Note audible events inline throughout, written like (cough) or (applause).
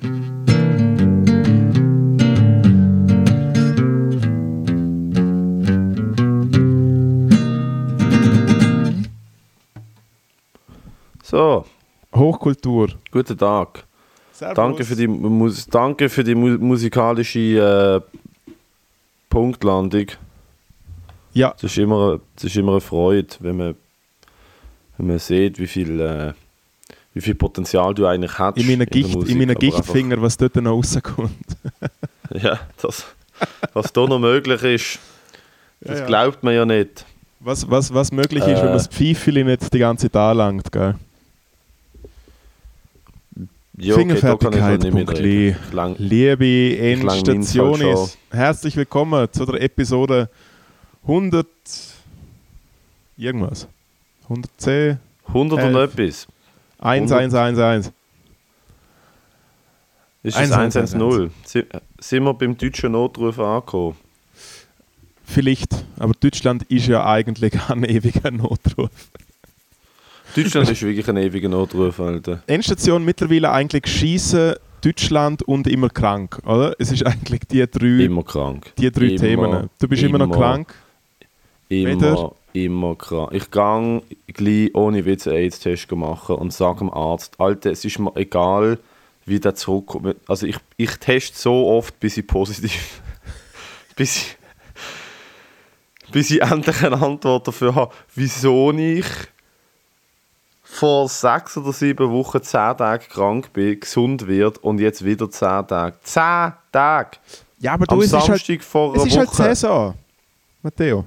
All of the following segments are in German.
So, Hochkultur. guten Tag. Servus. Danke für die, Mus danke für die mu musikalische äh, Punktlandung. Ja, Es ist, immer, es ist immer eine Freude, wenn man, wenn man sieht, wie viel, äh, wie viel Potenzial du eigentlich hast. in meinen, Gicht, Musik, in meinen Gichtfinger, was dort noch rauskommt. (laughs) Ja, das, was da noch möglich ist, das Ja, ja. glaubt man ja nicht. Was, was, was möglich ist, wenn Äh. man das Pfeifeli nicht die ganze Zeit anlangt, gell? Ja, okay. Ich lang- Liebe meins halt Endstationis, herzlich willkommen zu der Episode 100 irgendwas. 110 100 und Elf. etwas. 1111. Ist es 110. 110? Si- Sind wir beim deutschen Notruf angekommen? Vielleicht, aber Deutschland ist ja eigentlich (laughs) ein ewiger Notruf. Deutschland ist wirklich ein ewiger Notruf, Alter. Endstation mittlerweile eigentlich Schießen, Deutschland und immer krank, oder? Es ist eigentlich die drei, Immer krank. die drei immer, Themen. Du bist immer, noch krank. Immer, Wieder? Immer krank. Ich gehe gleich ohne Witz einen AIDS-Test machen und sage dem Arzt, Alter, es ist mir egal, wie der zurückkommt. Also ich, ich teste so oft, bis ich positiv... (laughs) bis ich... bis ich endlich eine Antwort dafür habe, wieso ich vor sechs oder sieben Wochen zehn Tage krank bin, gesund wird und jetzt wieder zehn Tage. Zehn Tage! Ja, aber Am du, es ist halt, Samstag vor es einer ist halt Woche. Saison, Matteo.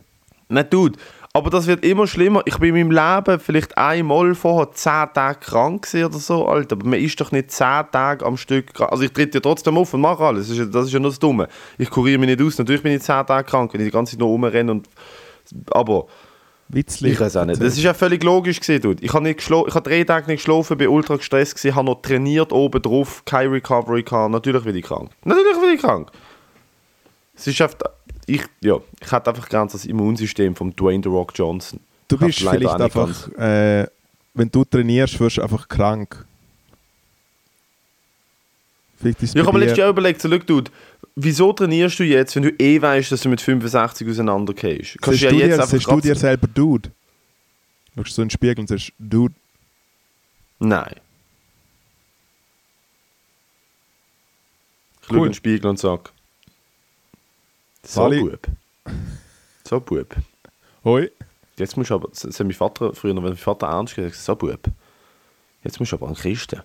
Nein, Dude, aber das wird immer schlimmer. Ich bin in meinem Leben vielleicht einmal vorher zehn Tage krank oder so, Alter. Aber man ist doch nicht zehn Tage am Stück krank. Also ich tritt ja trotzdem auf und mache alles. Das ist, ja- das ist ja nur das Dumme. Ich kuriere mich nicht aus. Natürlich bin ich zehn Tage krank, wenn ich die ganze Zeit noch rumrenne und... Aber Witzlich. ich weiß auch nicht. Das ist ja völlig logisch gewesen, Dude. Ich habe nicht geschlo- ich habe drei Tage nicht geschlafen, bin ultra gestresst gewesen, habe noch trainiert oben drauf, keine Recovery gehabt. Natürlich bin ich krank. Natürlich bin ich krank. Es ist einfach... Ich, ja, ich hätte einfach ganz das Immunsystem von Dwayne The Rock Johnson. Du bist vielleicht einfach, äh, wenn du trainierst, wirst du einfach krank. Vielleicht ist Ja, ich habe mir letztes Jahr überlegt, so, Dude, wieso trainierst du jetzt, wenn du eh weißt, dass du mit 65 auseinandergehst? Kannst du ja jetzt dir, einfach du dir selber Dude? Du schaust so in den Spiegel und sagst, Dude, Nein. Ich schaue Cool. in den Spiegel und sage, so Sali. Bub. So Bub. hoi. Jetzt musst du aber, das hat mein Vater früher, wenn mein Vater ernst gesagt so Bub. Jetzt musst du aber ein Christen.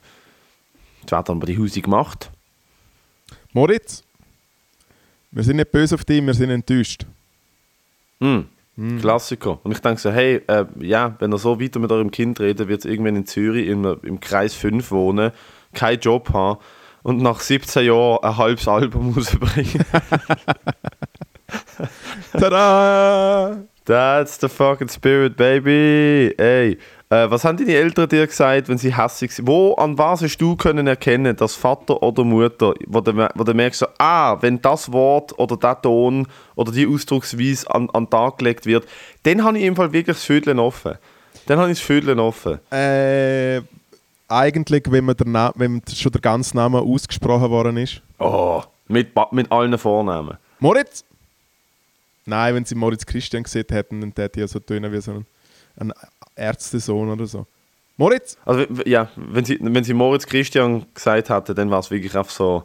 Jetzt wird dann bei die Hause gemacht. Moritz, wir sind nicht böse auf dich, wir sind enttäuscht. Hm. Klassiker. Und ich denke so, hey, äh, ja, wenn ihr so weiter mit eurem Kind redet, wird es irgendwann in Zürich im, im Kreis 5 wohnen, keinen Job haben und nach 17 Jahren ein halbes Album (laughs) rausbringen. (laughs) Tada! That's the fucking spirit, baby. Ey, äh, was haben deine Eltern dir gesagt, wenn sie hässlich sind? Wo, an was hast du können erkennen, dass Vater oder Mutter, wo du, wo du merkst, so, ah, wenn das Wort oder der Ton oder die Ausdrucksweise an, an den Tag gelegt wird, dann habe ich im Fall wirklich das Vödeln offen. Dann habe ich das Vödeln offen. Äh, eigentlich, wenn, man der Na wenn schon der ganze Name ausgesprochen worden ist. Oh, mit, mit allen Vornamen. Moritz? Nein, wenn sie Moritz Christian gesehen hätten, dann hätte ja so tönen wie so ein, ein Ärztesohn oder so. Moritz? Also, ja, wenn sie, wenn sie Moritz Christian gesagt hatte, dann war es wirklich einfach so,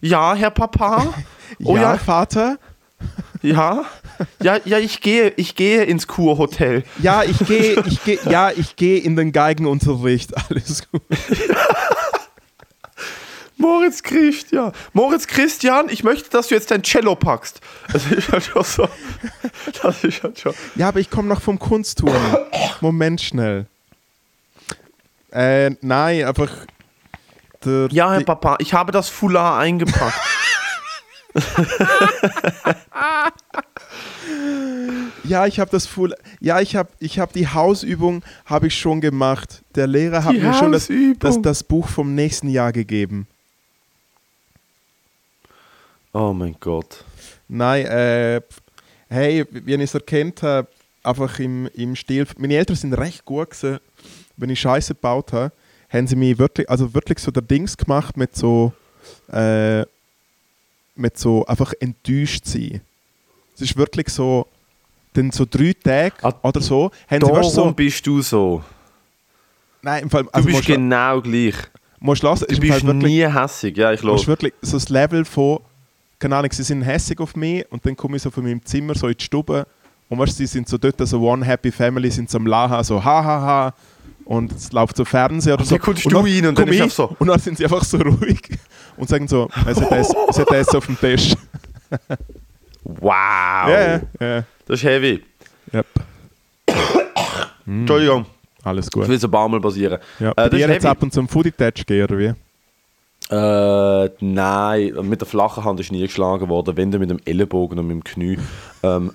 ja, Herr Papa? (laughs) Oh ja, ja, Vater? (laughs) Ja, ja, ja, ich gehe, ich gehe ins Kurhotel. Ja, ich gehe, ich (laughs) gehe, ja, ich gehe in den Geigenunterricht. Alles gut. Moritz Christian. Moritz Christian, ich möchte, dass du jetzt dein Cello packst. Das ist halt schon so. Das ist halt schon. Ja, aber ich komme noch vom Kunstturnen. Moment schnell. Äh, nein, einfach. Der, Ja, Herr Papa, ich habe das Foulard eingepackt. (laughs) Ja, ich habe das Full. Ja, ich habe ich hab die Hausübung habe ich schon gemacht. Der Lehrer hat Die mir schon das, das, das Buch vom nächsten Jahr gegeben. Oh mein Gott. Nein, äh, hey, wie ich es erkannt habe, einfach im, im Stil. Meine Eltern sind recht gut gewesen, wenn ich Scheiße gebaut habe, haben sie mich wirklich, also wirklich so der Dings gemacht mit so, äh, mit so einfach enttäuscht sein. Es ist wirklich so, dann so drei Tage Ah, oder so, haben sie Darum weißt, so, bist du so. nein, im Fall, Du also bist du- genau gleich. musst du lassen, Du bist wirklich, nie hässig. Ja, ich los. wirklich so das Level von, keine Ahnung, sie sind hässig auf mich und dann komme ich so von meinem Zimmer so in die Stube und weißt, sie sind so dort, so One Happy Family, sind so am Lachen, so ha ha ha und es läuft so Fernsehen oder Und so. dann kommst und du dann rein und dann ist so. Und dann sind sie einfach so (laughs) ruhig und sagen so, es hat es hat Essen auf dem Tisch. (laughs) Wow. Ja, ja. Das ist heavy. Yep. Entschuldigung, Alles das gut. will so ein paar Mal passieren. Ja, Äh, das dir jetzt ab und zu ein Foodie-Touch gehen, oder wie? Äh, nein, mit der flachen Hand ist nie geschlagen worden, wenn dann mit dem Ellenbogen und mit dem Knie. Ähm.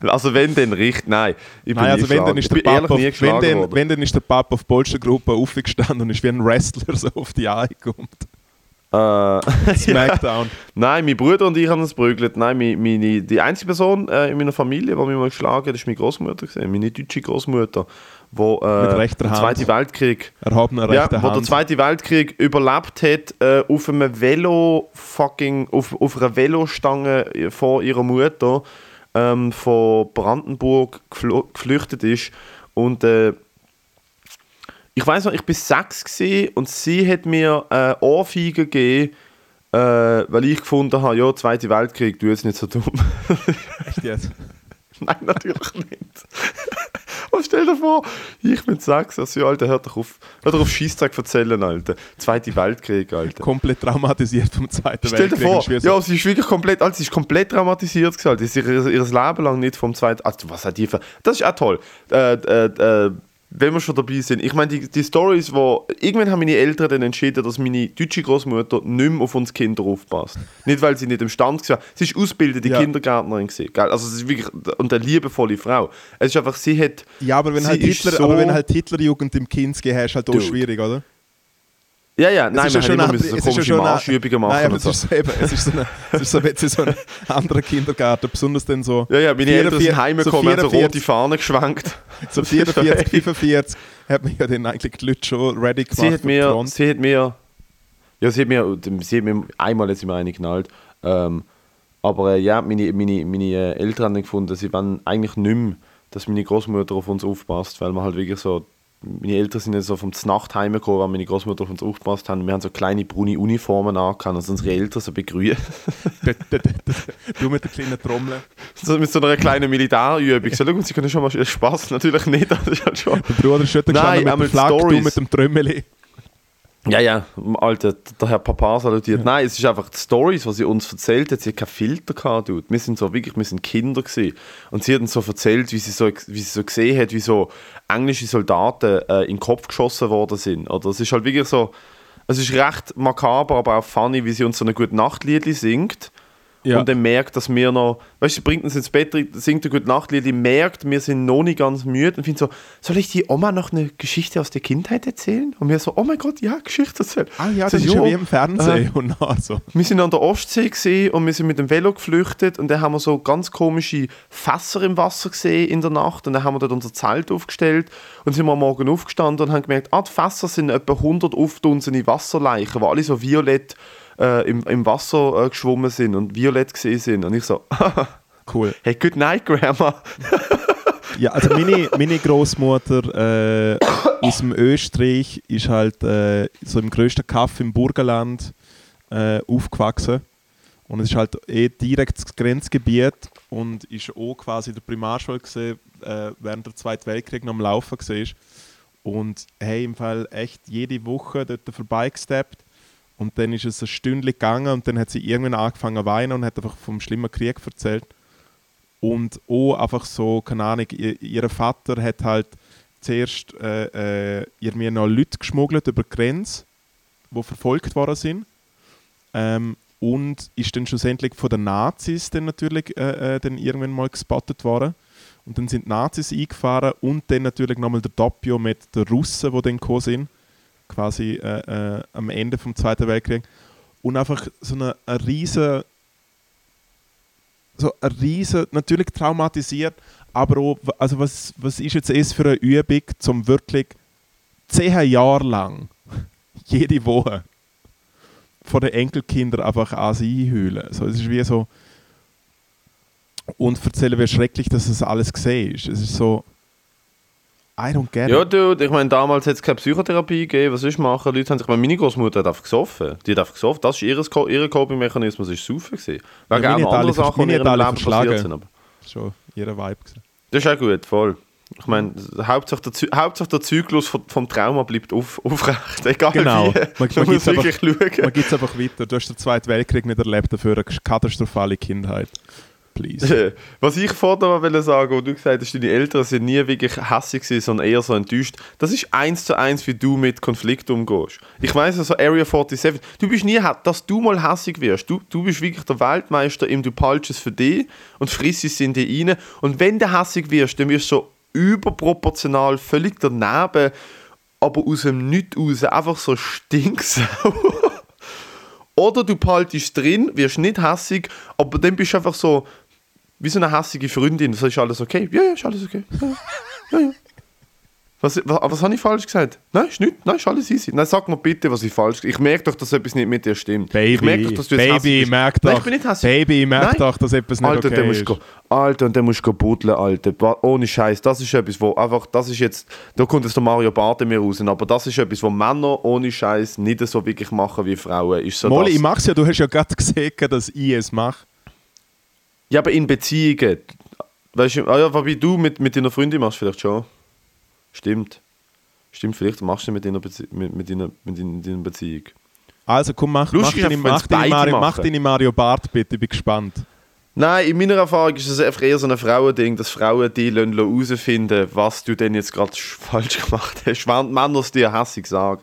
(laughs) also wenn dann richtig, nein. Ich bin Nein, also wenn dann, ist der Papa auf, wenn, dann, wenn dann ist der Papa auf Polstergruppe aufgestanden und ist wie ein Wrestler (laughs) so auf die Eier gekommen. Äh, (laughs) Smackdown. Nein, mein Bruder und ich haben uns prügelt. Nein, meine, meine, die einzige Person äh, in meiner Familie, die mich mal geschlagen hat, ist meine Großmutter gewesen. Meine deutsche Großmutter, wo äh, Hand. Zweiten Weltkrieg, Erhobener ja, wo der Hand. Zweite Weltkrieg überlebt hat, äh, auf einem Velo fucking auf, auf einer Velostange vor ihrer Mutter ähm, von Brandenburg geflüchtet ist und äh, ich weiß noch, ich war sechs gewesen und sie hat mir äh, Ohrfeige gegeben, äh, weil ich gefunden habe, ja, Zweite Weltkrieg, du jetzt nicht so dumm. Echt jetzt? (laughs) Nein, natürlich nicht. (laughs) Und stell dir vor, ich bin sechs, also ja, Alter, hör doch auf, doch auf Scheissdreck erzählen, Alter. Zweite Weltkrieg, Alter. Komplett traumatisiert vom Zweiten Stell dir Weltkrieg. vor, und schwer so- ja, sie ist wirklich komplett, also sie ist komplett traumatisiert gewesen. Sie ist ihr, ihr Leben lang nicht vom Zweiten, also was hat die für, das ist auch toll. Äh, äh, äh, wenn wir schon dabei sind, ich meine, die, die Stories, wo, irgendwann haben meine Eltern dann entschieden, dass meine deutsche Großmutter nicht mehr auf uns Kinder aufpasst. Nicht, weil sie nicht imstand war, sie ist ausgebildete Ja. Kindergärtnerin gewesen, gell? also sie ist wirklich, und eine liebevolle Frau. Es ist einfach, sie hat, ja, aber wenn, halt Hitler, so- aber wenn halt Hitlerjugend im Kinski hast, halt auch Dude. schwierig, oder? Ja, ja, nein, es ist immer eine müssen so es ist komische schon eine- Marschübungen machen Nein, aber und es so. ist, so eben, es ist so, eine, (laughs) es ist so, ein bisschen so ein anderer Kindergarten, besonders dann so, Ja, ja, meine Eltern sind heimgekommen, so haben so 44 rote Fahnen geschwenkt. (laughs) so 44, 45 (laughs) hat man ja dann eigentlich die Leute schon ready gemacht sie hat mir, sie hat mir, ja, sie hat mir, sie hat mir einmal jetzt mir reingeknallt. Ähm, aber äh, ja, meine, meine, meine äh, Eltern haben gefunden, sie wollen eigentlich nicht mehr, dass meine Großmutter auf uns aufpasst, weil wir halt wirklich so, meine Eltern sind ja so vom Znacht heimgekommen, weil meine Großmutter auf uns aufgepasst haben. Wir haben so kleine braune Uniformen angehabt und unsere Eltern so begrüßt. (laughs) du mit der kleinen Trommel. so mit so einer kleinen Militärübung. So, schau, sie können schon mal Spaß, natürlich nicht, das ist halt schon. Der Bruder ist schon Nein, mit der Flagge, du mit dem Trömmeli. Ja, ja, Alter, der Herr Papa salutiert. Nein, es ist einfach die Stories, die sie uns erzählt hat. Sie hat keinen Filter gehabt, dude. Wir sind so wirklich, wir sind Kinder gewesen. Und sie hat uns so erzählt, wie sie so, wie sie so gesehen hat, wie so englische Soldaten äh, in den Kopf geschossen worden sind. Oder es ist halt wirklich so, es ist recht makaber, aber auch funny, wie sie uns so eine gute Nachtliedli singt. Ja. Und dann merkt, dass wir noch, weißt du, sie bringt uns ins Bett, singt ein gutes Nachtlied, die merkt, wir sind noch nicht ganz müde und findet so, soll ich die Oma noch eine Geschichte aus der Kindheit erzählen? Und wir so, oh mein Gott, ja, Geschichte erzählen. Ah ja, So, das ist ja wie im Fernsehen. äh, und dann so. Wir sind an der Ostsee gesehen und wir sind mit dem Velo geflüchtet und dann haben wir so ganz komische Fässer im Wasser gesehen in der Nacht und dann haben wir dort unser Zelt aufgestellt und sind wir am Morgen aufgestanden und haben gemerkt, ah, die Fässer sind etwa 100 aufdunsene Wasserleichen, die alle so violett äh, im, im Wasser äh, geschwommen sind und violett gesehen sind. Und ich so, (laughs) Cool. hey, good night, Grandma. Ja, also meine, meine Großmutter äh, aus dem Österreich ist halt äh, so im größten Kaff im Burgenland äh, aufgewachsen. Und es ist halt eh direkt das Grenzgebiet und ist auch quasi in der Primarschule gesehen, äh, während der Zweiten Weltkrieg noch am Laufen war. Und hey, im Fall echt jede Woche dort vorbeigesteppt. Und dann ist es ein Stündchen gegangen und dann hat sie irgendwann angefangen zu weinen und hat einfach vom schlimmen Krieg erzählt. Und auch einfach so, keine Ahnung, ihr, ihr Vater hat halt zuerst äh, äh, ihr mir noch Leute geschmuggelt über die Grenze, die verfolgt worden sind. Ähm, und ist dann schlussendlich von den Nazis dann natürlich äh, äh, dann irgendwann mal gespottet worden. Und dann sind die Nazis eingefahren und dann natürlich nochmal der Doppio mit den Russen, die dann gekommen sind, quasi äh, äh, am Ende vom Zweiten Weltkrieg. Und einfach so eine, eine riesen so ein riesen, natürlich traumatisiert, aber auch, also was, was ist jetzt es für eine Übung, um wirklich zehn Jahre lang (laughs) jede Woche von den Enkelkindern einfach an sie einhüllen. So, es ist wie so und erzählen, wie schrecklich dass das alles gesehen ist. Es ist so I don't get Ja, it. dude, ich meine, damals hat es keine Psychotherapie gegeben. Was ist machen? Leute haben sich, ich meine, meine Großmutter hat einfach gesoffen. Die hat einfach gesoffen. Das ist ihr, Co- ihr Coping-Mechanismus, ist Saufen gewesen. Wegen meine auch hat noch alle andere vers- Sachen, die in ihrem Leben passiert sind. Aber Schon ihre Vibe. Gewesen. das ist auch gut, voll. Ich meine, Hauptsache der, Zy Hauptsache der Zyklus vom, vom Trauma bleibt auf, aufrecht. Egal Genau. wie. Man- Man, muss gibt's einfach- wirklich schauen. Man gibt es einfach weiter. Du hast den Zweiten Weltkrieg nicht erlebt, dafür eine katastrophale Kindheit. Please. (laughs) Was ich vorher mal sagen, wo du gesagt hast, deine Eltern sind nie wirklich hässlich sondern eher so enttäuscht. Das ist eins zu eins, wie du mit Konflikten umgehst. Ich weiss so Area 47, du bist nie, dass du mal hässlich wirst. Du, du bist wirklich der Weltmeister im Du paltest es für dich und frisst es in dich rein. Und wenn du hässlich wirst, dann wirst du so überproportional völlig daneben, aber aus dem Nichts raus einfach so stinksauer. (laughs) Oder du behaltest drin, wirst nicht hässig, aber dann bist du einfach so wie so eine hässige Freundin. So ist alles okay. Ja, ja, ist alles okay. Ja, ja. Was, was, was habe ich falsch gesagt? Nein, ist nicht. Nein, ist alles easy. Nein, sag mir bitte, was ich falsch gesagt habe. Ich merke doch, dass etwas nicht mit dir stimmt. ich merke Baby, doch, dass du jetzt Baby, bist. merk Nein, doch, ich bin nicht. Baby, merk Nein. doch, dass etwas nicht Alter, okay ist. go, Alter, und der musst go buddeln, Alter. Ohne Scheiß. Das ist etwas, wo einfach, das ist jetzt, da kommt jetzt der Mario Barth mir raus, aber das ist etwas, wo Männer ohne Scheiß nicht so wirklich machen wie Frauen. Ist so Molly, ich mach's ja, du hast ja gerade (laughs) gesehen, dass ich es mache. Ja, aber in Beziehungen. Weißt du, ah ja, wobei du mit, mit deiner Freundin machst vielleicht schon. Stimmt. Stimmt, vielleicht machst du mit deiner, Bezie mit, mit deiner, mit deiner, Beziehung. Also komm, mach, mach, deine, mach, deine Mario, mach deine Mario Bart bitte, ich bin gespannt. Nein, in meiner Erfahrung ist es einfach eher so ein Frauending, dass Frauen die herausfinden, was du denn jetzt gerade sch- (laughs) falsch gemacht hast, während Männer es dir hässig sagen.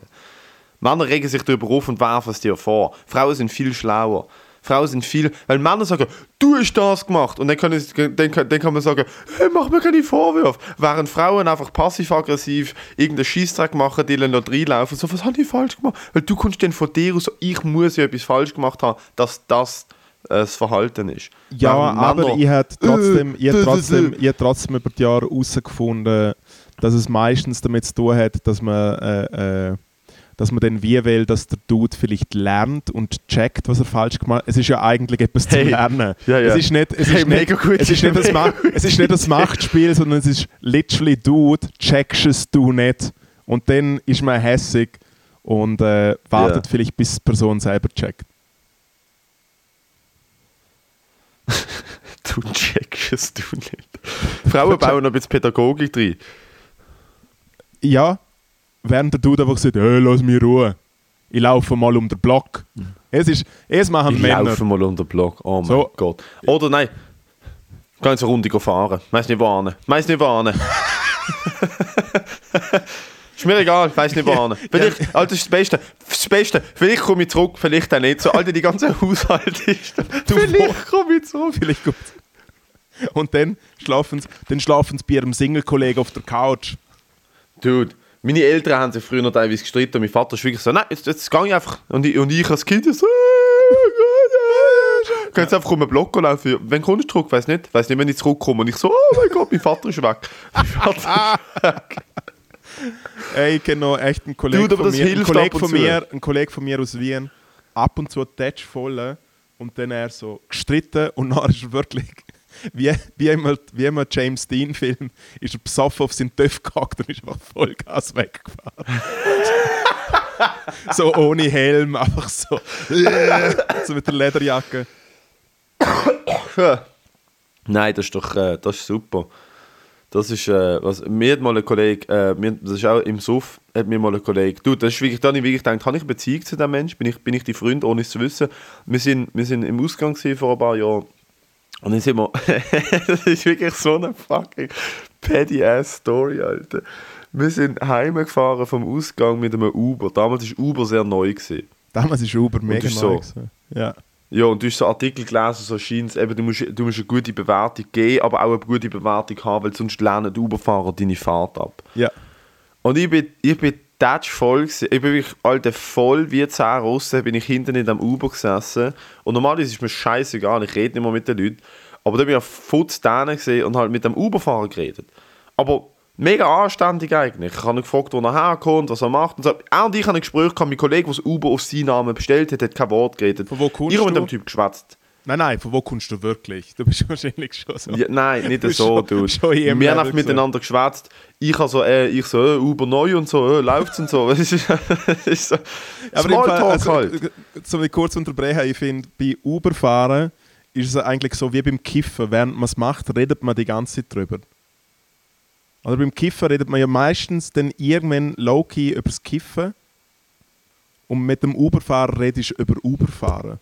Männer regen sich darüber auf und werfen es dir vor. Frauen sind viel schlauer. Frauen sind viel, weil Männer sagen, du hast das gemacht. Und dann, können, sie- dann, kann- dann kann man sagen, hey, mach mir keine Vorwürfe. Während Frauen einfach passiv-aggressiv irgendeinen Scheissdreck machen, die dann noch reinlaufen, so, was habe ich falsch gemacht? Weil du kommst dann von dir aus, so, ich muss ja etwas falsch gemacht haben, dass das äh, das Verhalten ist. Ja, Während aber Männer- ich habe trotzdem, ich hab Äh, trotzdem, ich hab trotzdem über die Jahre herausgefunden, dass es meistens damit zu tun hat, dass man, äh, äh, dass man dann wie will, dass der Dude vielleicht lernt und checkt, was er falsch gemacht hat. Es ist ja eigentlich etwas Hey, zum Lernen. ja, ja. Es ist nicht, es Hey, ist mega nicht, gut, es ist nicht, das, Ma es ist nicht das (laughs) Machtspiel, sondern es ist literally Dude, checkst es du nicht und dann ist man hässig und äh, wartet Ja. vielleicht, bis die Person selber checkt. Du checkst es du nicht. Frauen (laughs) bauen noch ein bisschen Pädagogik drin. Ja, während der Dude einfach sagt, hey, lass mich Ruhe. Ich laufe mal um den Block. Es ist, es machen Ich Männer. laufe mal unter den Block. Oh mein So. Gott. Oder nein. Jetzt eine Runde fahren. Weiss nicht wohin. Weiss nicht wohin. (laughs) ist mir egal, weiss nicht wohin. (laughs) Vielleicht, Alter, das ist das Beste. Das Beste. Vielleicht komme ich zurück, vielleicht auch nicht. So, Alter, die ganze (laughs) Haushalt ist. Vielleicht komme ich zurück. Vielleicht gut. Und dann schlafen sie, dann schlafen sie bei ihrem Single-Kollegen auf der Couch. Dude, meine Eltern haben sich früher noch teilweise gestritten und mein Vater ist wirklich so, nein, jetzt, jetzt gehe ich einfach. Und ich, und ich als Kind so, Geh jetzt einfach um den Block laufen. Wenn kommst du zurück? Weiß nicht. Weiß nicht, wenn ich zurückkomme. Und ich so, oh mein Gott, mein Vater ist weg. (laughs) Mein Vater ist weg. Ey, ich kenne noch echt einen Kollegen von mir, einen Kollege von mir, ein Kollege von mir aus Wien, ab und zu Touch voll und dann er so gestritten und (laughs) dann ist er wirklich wie, wie immer, wie immer James Dean Film ist er besoffen auf seinen Töpf gehackt und ist einfach Vollgas weggefahren. so ohne Helm, einfach so, so mit der Lederjacke. Nein, das ist doch äh, das ist super. Das ist, äh, was, mir hat mal ein Kollege, äh, mir, das ist auch im Suff, hat mir mal ein Kollege, du, das ist wirklich, da habe ich wirklich gedacht, habe ich eine Beziehung zu diesem Mensch? Bin ich, bin ich die Freund, ohne es zu wissen? Wir sind, wir sind im Ausgang vor ein paar Jahren und dann sind wir, (laughs) das ist wirklich so eine fucking petty-ass-Story, Alter. Wir sind heimgefahren vom Ausgang mit einem Uber. Damals war Uber sehr neu. Gewesen. Damals ist Uber mega neu. so. Ja. Ja, und du hast so Artikel gelesen, so scheint eben, du musst, du musst eine gute Bewertung geben, aber auch eine gute Bewertung haben, weil sonst lernen die Uberfahrer deine Fahrt ab. ja. Und ich bin, ich bin tatsch voll gewesen. Ich bin wirklich, Alter, voll wie 10 Russen bin ich hinten in dem Uber gesessen. Und normalerweise ist mir scheißegal, ich rede nicht mehr mit den Leuten. Aber da bin ich auf Futz gesehen und halt mit dem Uberfahrer geredet. Aber Mega anständig eigentlich. Ich habe ihn gefragt, wo er herkommt, was er macht und so. Auch und ich habe ein Gespräch gehabt, mein Kollege, der das Uber auf seinen Namen bestellt hat, hat kein Wort geredet. Von wo kommst ich habe mit dem Typ geschwätzt. Nein, nein, von wo kommst du wirklich? Du bist (laughs) wahrscheinlich schon so. Ja, nein, nicht Du so, schon- Dude. schon in Wir haben miteinander geschwätzt. Ich habe so, äh, ich so, äh, Uber neu und so, äh, läuft's und so. (laughs) Ist, ist so, Aber im Fall, also, halt. äh, mich kurz unterbrechen, ich finde, bei Uber-Fahren ist es eigentlich so wie beim Kiffen. Während man es macht, redet man die ganze Zeit drüber. Oder beim Kiffen redet man ja meistens dann irgendwann low-key über das Kiffen. Und mit dem Uber-Fahrer redest du über Uber-Fahren.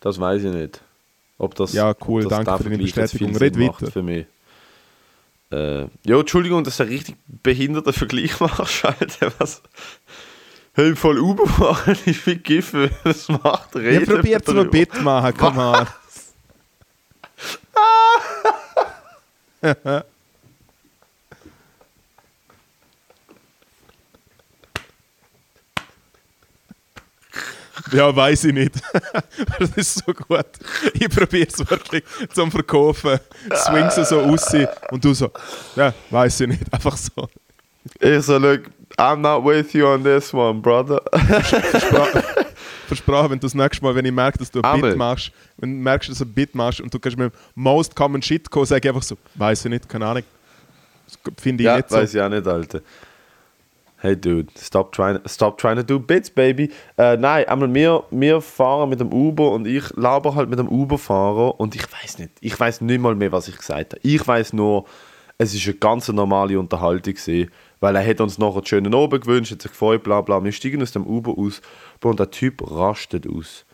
Das weiß ich nicht. Ob das, Ja, cool, das danke für jetzt Bestätigung. Red weiter. Für mich. Äh, ja, Entschuldigung, dass du einen richtig behinderten Vergleich (laughs) machst, Alter. Was? (laughs) Hey, voll Uber fahren (laughs) ist wie Giffen. Was macht Ja, Reden? probiert es mal bitte machen, komm on. Ja, weiß ich nicht. (laughs) das ist so gut. Ich probiere es wirklich zum Verkaufen. Swing sie so raus und du so, ja, weiß ich nicht. Einfach so. Ich so, look, I'm not with you on this one, brother. Versprochen, wenn du das nächste Mal, wenn ich merke, dass du ein. Bit machst, wenn du merkst, dass du ein Bit machst und du kannst mit dem most common shit kommen, sag ich einfach so, weiß ich nicht, keine Ahnung. Das Finde ich ja, nicht so. weiß ich auch nicht, Alter. Hey, dude, stop trying, stop trying to do bits, baby. Äh, nein, einmal wir, wir fahren mit dem Uber und ich laber halt mit dem Uber-Fahrer und ich weiß nicht, ich weiß nicht mal mehr, was ich gesagt habe. Ich weiß nur, es ist eine ganz normale Unterhaltung gewesen, weil er hat uns nachher einen schönen Abend gewünscht, hat sich gefreut, bla bla. Wir steigen aus dem Uber aus und der Typ rastet aus.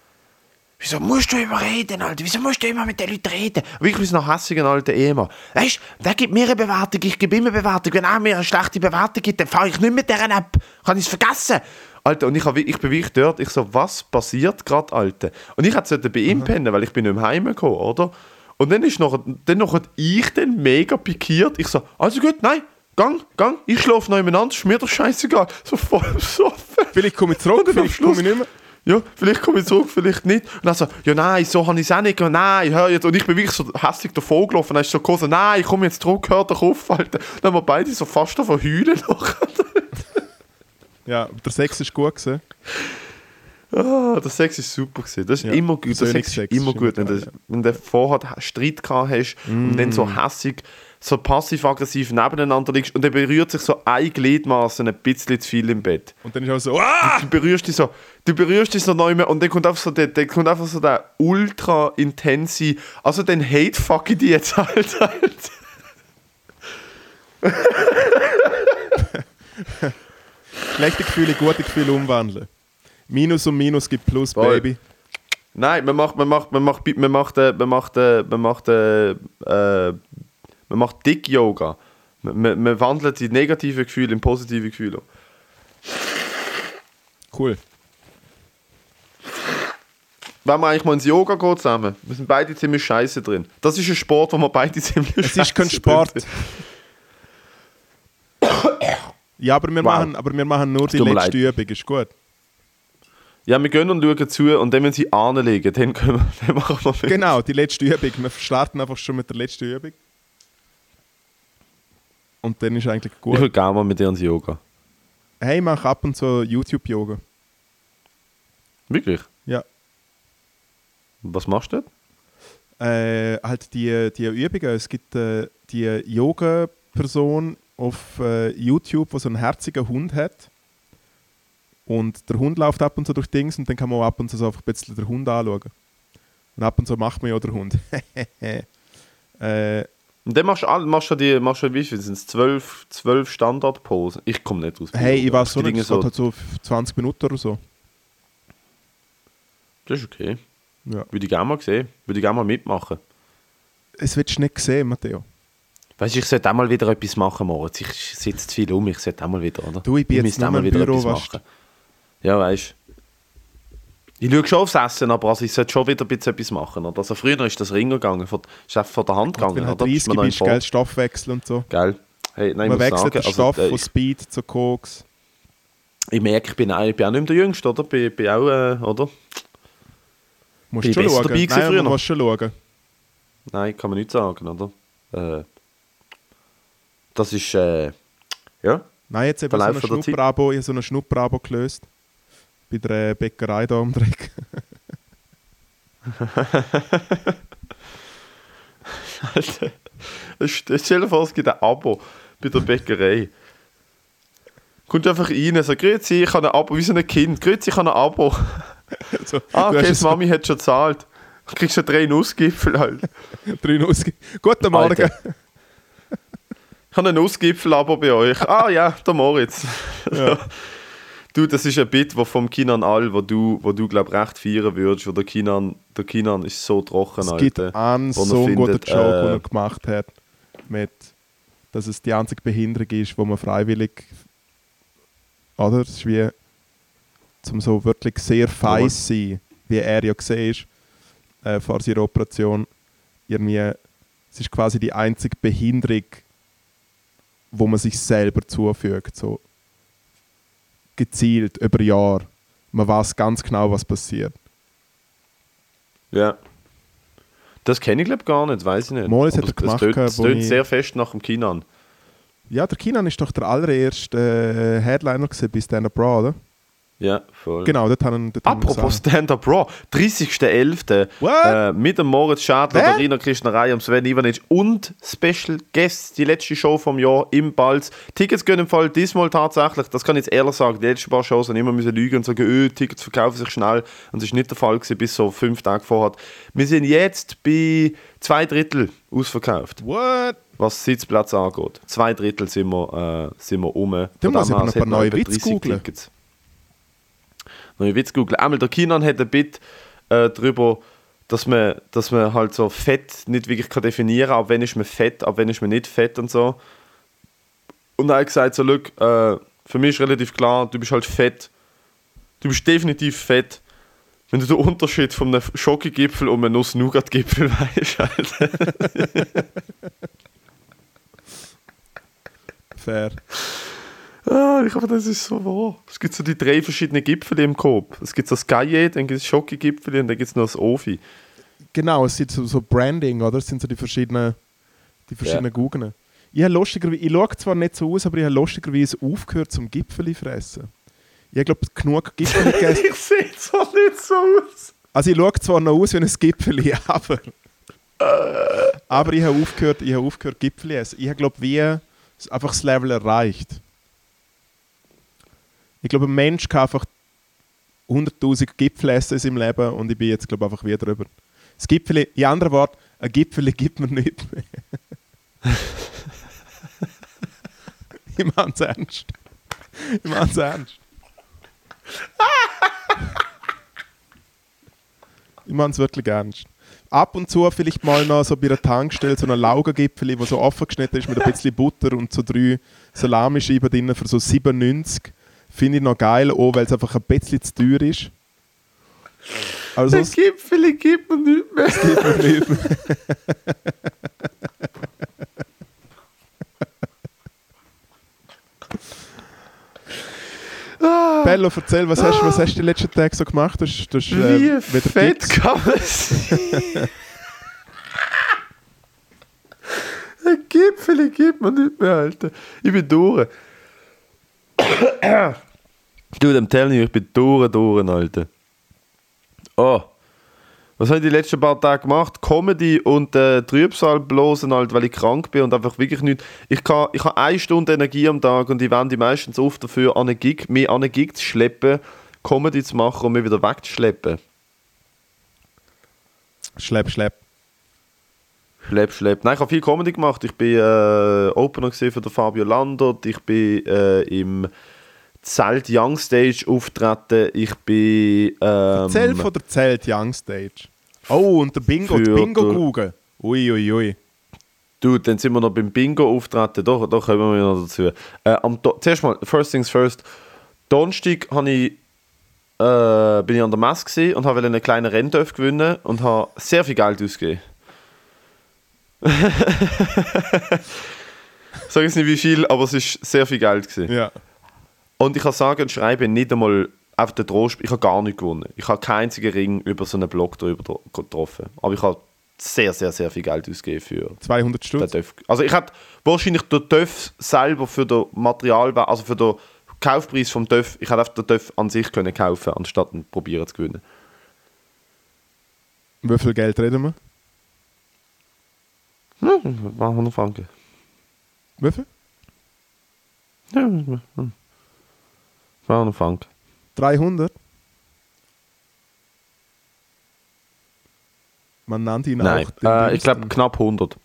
Wieso musst du immer reden, Alter? Wieso musst du immer mit den Leuten reden? Wirklich wie ein hassiger alter Ehemann. Weißt du, der gibt mir eine Bewertung, ich gebe ihm eine Bewertung. Wenn er mir eine schlechte Bewertung gibt, dann fahre ich nicht mit dieser App. Kann ich es vergessen? Alter, und ich, hab, ich bin wirklich dort, ich so, was passiert gerade, Alter? Und ich hätte bei ihm pennen, weil ich bin nicht mehr heimgekommen, oder? Und dann ist noch, dann noch ich dann mega pikiert. Ich so, also gut, nein, gang, gang, ich schlafe noch nebeneinander, ist mir doch scheißegal. So voll besoffen. Vielleicht komme ich zurück, vielleicht komme ich nicht mehr. Ja, vielleicht komme ich zurück, vielleicht nicht. Und dann so, ja nein, so habe ich es auch nicht. Nein, hör jetzt. Und ich bin wirklich so hässlich davon gelaufen. Dann ist so gekommen, so, nein, ich komme jetzt zurück, hör doch auf, Alter. Dann haben wir beide so fast davon heulen noch. (laughs) Ja, der Sex ist gut gewesen. ah, der Sex ist super gewesen. Das ist Ja, immer gut. Der Sex ist Sex immer gut. Wenn, du, wenn du vorher Streit gehabt hast und dann Mm. so hässig, so passiv-aggressiv nebeneinander liegst und dann berührt sich so ein Gliedmaßen ein bisschen zu viel im Bett. Und dann ist auch so, ah! du berührst dich so, du berührst dich so neu mehr und dann kommt einfach so der, der kommt einfach so der ultra intense, also den hate fuck ich die jetzt (laughs) halt, halt. Schlechte Gefühle, gute Gefühle umwandeln. Minus und Minus gibt Plus, Voll. Baby. Nein, man macht, man macht, man macht, man macht, äh, man macht, äh, man macht, äh, äh, man macht Dick Yoga. Man, man, man wandelt die negativen Gefühle in positive Gefühle. Cool. Wenn wir eigentlich mal ins Yoga gehen zusammen, wir sind beide ziemlich scheiße drin. Das ist ein Sport, wo wir beide ziemlich Es ist kein Sport. sind. Ja, aber wir, Wow. machen, aber wir machen nur die letzte Übung, ist gut. Ja, wir gehen und schauen zu und dann, wenn sie anlegen, dann, können wir, dann machen wir mit. Genau, die letzte Übung. Wir starten einfach schon mit der letzten Übung. Und dann ist eigentlich Ich gut. will gerne mal mit dir ins Yoga. Hey, mach ab und zu YouTube-Yoga. Wirklich? Ja. Was machst du dort? Äh, halt die, die Übungen. Es gibt äh, die Yoga-Person auf äh, YouTube, die so einen herzigen Hund hat. Und der Hund läuft ab und zu durch Dings und dann kann man auch ab und zu so einfach ein bisschen den Hund anschauen. Und ab und zu macht man ja den Hund. (laughs) äh, Und dann machst du, machst du die, machst du, wie viel sind es? Zwölf, zwölf Standardposen? Ich komme nicht aus. hey, ich weiß so nicht, es geht halt so 20 Minuten oder so. Das ist okay. Ja. Würde ich gerne mal sehen. Würde ich gerne mal mitmachen. Es wird nicht gesehen, Matteo. Weißt du, ich sollte auch mal wieder etwas machen, Moritz. Ich sitze zu viel um, ich sollte auch mal wieder, oder? Du, ich bin jetzt müsste nur im wieder Büro, etwas du. machen. Ja, weißt du. Ich schaue schon aufs Essen, aber also ich sollte schon wieder ein bisschen etwas machen. Oder? Also früher ist das Ring gegangen, von, ist einfach von der Hand Wenn gegangen. du halt oder? 30 Ist mir noch im bist, gell, Stoffwechsel und so. Geil. Hey, nein, Man wechselt den also, Stoff äh, von Speed zu Koks. ich merke, ich bin, auch, ich bin auch nicht mehr der Jüngste, oder? Bin, bin auch, äh, oder? Musst Bin schon schauen. dabei Nein, früher man noch? muss schon schauen. Nein, kann man nicht sagen, oder? Äh, Das ist, äh, ja. Nein, jetzt eben so Verlauf ein der Zeit. Schnupperabo, ich habe so ein Schnupperabo gelöst. Bei der Bäckerei da um den Eck. (laughs) Alter. Stell dir vor, es gibt ein Abo bei der Bäckerei. Kommt einfach rein, sagt, grüezi, ich habe ein Abo, wie so ein Kind. Grüezi, ich habe ein Abo. (laughs) so, Ah, okay, die Mami hat schon gezahlt. Du kriegst schon drei Nussgipfel halt. so (laughs) drei Nuss. Guten Morgen. Alter. Ich habe ein Nussgipfel-Abo bei euch. Ah ja, der Moritz. Ja. Du, das ist ein Bit, wo vom Kinan all, wo du, wo du glaub recht feiern würdest, wo der Kinan, der Kinan ist so trocken, Es gibt Alter. einen so einen guten Joke, den äh, er gemacht hat, mit, dass es die einzige Behinderung ist, wo man freiwillig, oder? Es ist wie, zum so wirklich sehr fein sein, wie er ja gesehen ist, äh, vor seiner Operation, irgendwie, es ist quasi die einzige Behinderung, wo man sich selber zufügt, so gezielt, über Jahre. Man weiß ganz genau, was passiert. Ja. Das kenne ich glaube gar nicht, weiß ich nicht. Mal, das hat er gemacht, äh, es wo tönt ich- sehr fest nach dem Kinan. Ja, der Kinan ist doch der allererste äh, Headliner gewesen bei Stand Up Raw, oder? Ja, voll. Genau, dort haben dort Apropos. Stand-Up Raw, 30.11. What? Äh, mit dem Moritz Schadler, der Rina Krishnerei, dem Sven Ivanic und Special Guests, die letzte Show vom Jahr im Balz. Tickets gehen im Fall diesmal tatsächlich, das kann ich jetzt ehrlich sagen, die letzten paar Shows haben immer müssen lügen und sagen, öh, Tickets verkaufen sich schnell. Und das ist nicht der Fall gewesen, bis so fünf Tage vorher. Wir sind jetzt bei zwei Drittel ausverkauft, What? was Sitzplatz angeht. Zwei Drittel sind wir, äh, sind wir um. Dem aber her, noch ein paar neue Witze 30 googlen. Tickets. Neue Witz googeln. Einmal der Kinan hat ein Bit äh, darüber, dass man, dass man halt so Fett nicht wirklich kann definieren kann, ab wann ist man fett, ab wann ist man nicht fett und so. Und er hat gesagt, so, look, äh, für mich ist relativ klar, du bist halt fett. Du bist definitiv fett. Wenn du den Unterschied von einem Schokogipfel und einem Nuss-Nougat-Gipfel (laughs) weißt, halt. Fair. Ah, ich glaube, das ist so wahr. Es gibt so die drei verschiedenen Gipfel im Coop. Es gibt so das Gaille, dann gibt es Schokogipfel und dann gibt es noch das Ofi. Genau, es sind so, so Branding, oder? Es sind so die verschiedenen, die verschiedenen Guggen. Ich habe lustigerweise, ich schaue zwar nicht so aus, aber ich habe lustigerweise aufgehört zum Gipfeli fressen. Ich glaube, genug Gipfeli (laughs) gegessen. ich sehe zwar nicht so aus. Also ich schaue zwar noch aus wie ein Gipfeli, (laughs) aber... aber ich habe aufgehört, ich habe aufgehört Gipfeli essen. Ich habe, glaube wie einfach das Level erreicht. Ich glaube, ein Mensch kann einfach 100'000 Gipfel essen in seinem Leben und ich bin jetzt, glaube einfach wieder drüber. Das Gipfeli, in anderen Worten, ein Gipfeli gibt mir nichts mehr. (laughs) ich meine es ernst. Ich meine es ernst. (laughs) Ich meine es wirklich ernst. Ab und zu vielleicht mal noch so bei einer Tankstelle so ein Laugengipfel, wo so offen geschnitten ist mit ein bisschen Butter und so drei Salamischeiben drin für so 97. Finde ich noch geil, auch weil es einfach ein bisschen zu teuer ist. Also Der es Gipfel gibt mir nicht mehr. gibt mir nicht mehr. Bello, erzähl, was hast, was hast du die letzten Tage so gemacht? Du hast, du hast, äh, Wie fett Gips- kann man sein? (laughs) Ein Gipfel gibt mir nicht mehr, Alter. Ich bin durch. Du, dem tell ich, ich bin durch, durch, Alter. Oh. Was habe ich die letzten paar Tage gemacht? Comedy und äh, Trübsal bloßen, halt, weil ich krank bin und einfach wirklich nicht. Ich, kann, ich habe eine Stunde Energie am Tag und ich wende meistens oft dafür, an einen Gig, mich an einen Gig zu schleppen, Comedy zu machen und mich wieder wegzuschleppen. Schlepp, schlepp. Schlepp, schlepp. Nein, ich habe viel Comedy gemacht. Ich bin äh, Opener für den Fabio Landert. Ich bin äh, im Zelt Young Stage auftreten. Ich bin. Ähm, Erzähl von der Zelt Young Stage. Oh, und der Bingo, die Bingo-Kugel. Ui, ui, ui. Du, dann sind wir noch beim Bingo auftreten. Da, da kommen wir noch dazu. Äh, am Do Zuerst mal, first things first. Donnerstag habe ich, äh, bin ich an der Messe und habe einen kleinen Renndorf gewinnen und habe sehr viel Geld ausgegeben. (laughs) Sag jetzt nicht wie viel, aber es ist sehr viel Geld gewesen. Ja. Und ich kann sagen und schreiben, nicht einmal auf den Trost, ich habe gar nicht gewonnen. Ich habe keinen einzigen Ring über so einen Block drüber getroffen. Aber ich habe sehr, sehr, sehr viel Geld ausgegeben für 200 den Stutz. Töff. Also ich hätte wahrscheinlich den Töff selber für den Material, also für den Kaufpreis vom Töff, ich hätte einfach den Töff an sich können kaufen, anstatt ihn probieren zu gewinnen. Wie viel Geld reden wir? Ja, war 100 Franken. Wie viel? Ja, hm. war 100 Franken. 300? Man nannte ihn Nein, auch den äh, ich glaube knapp 100.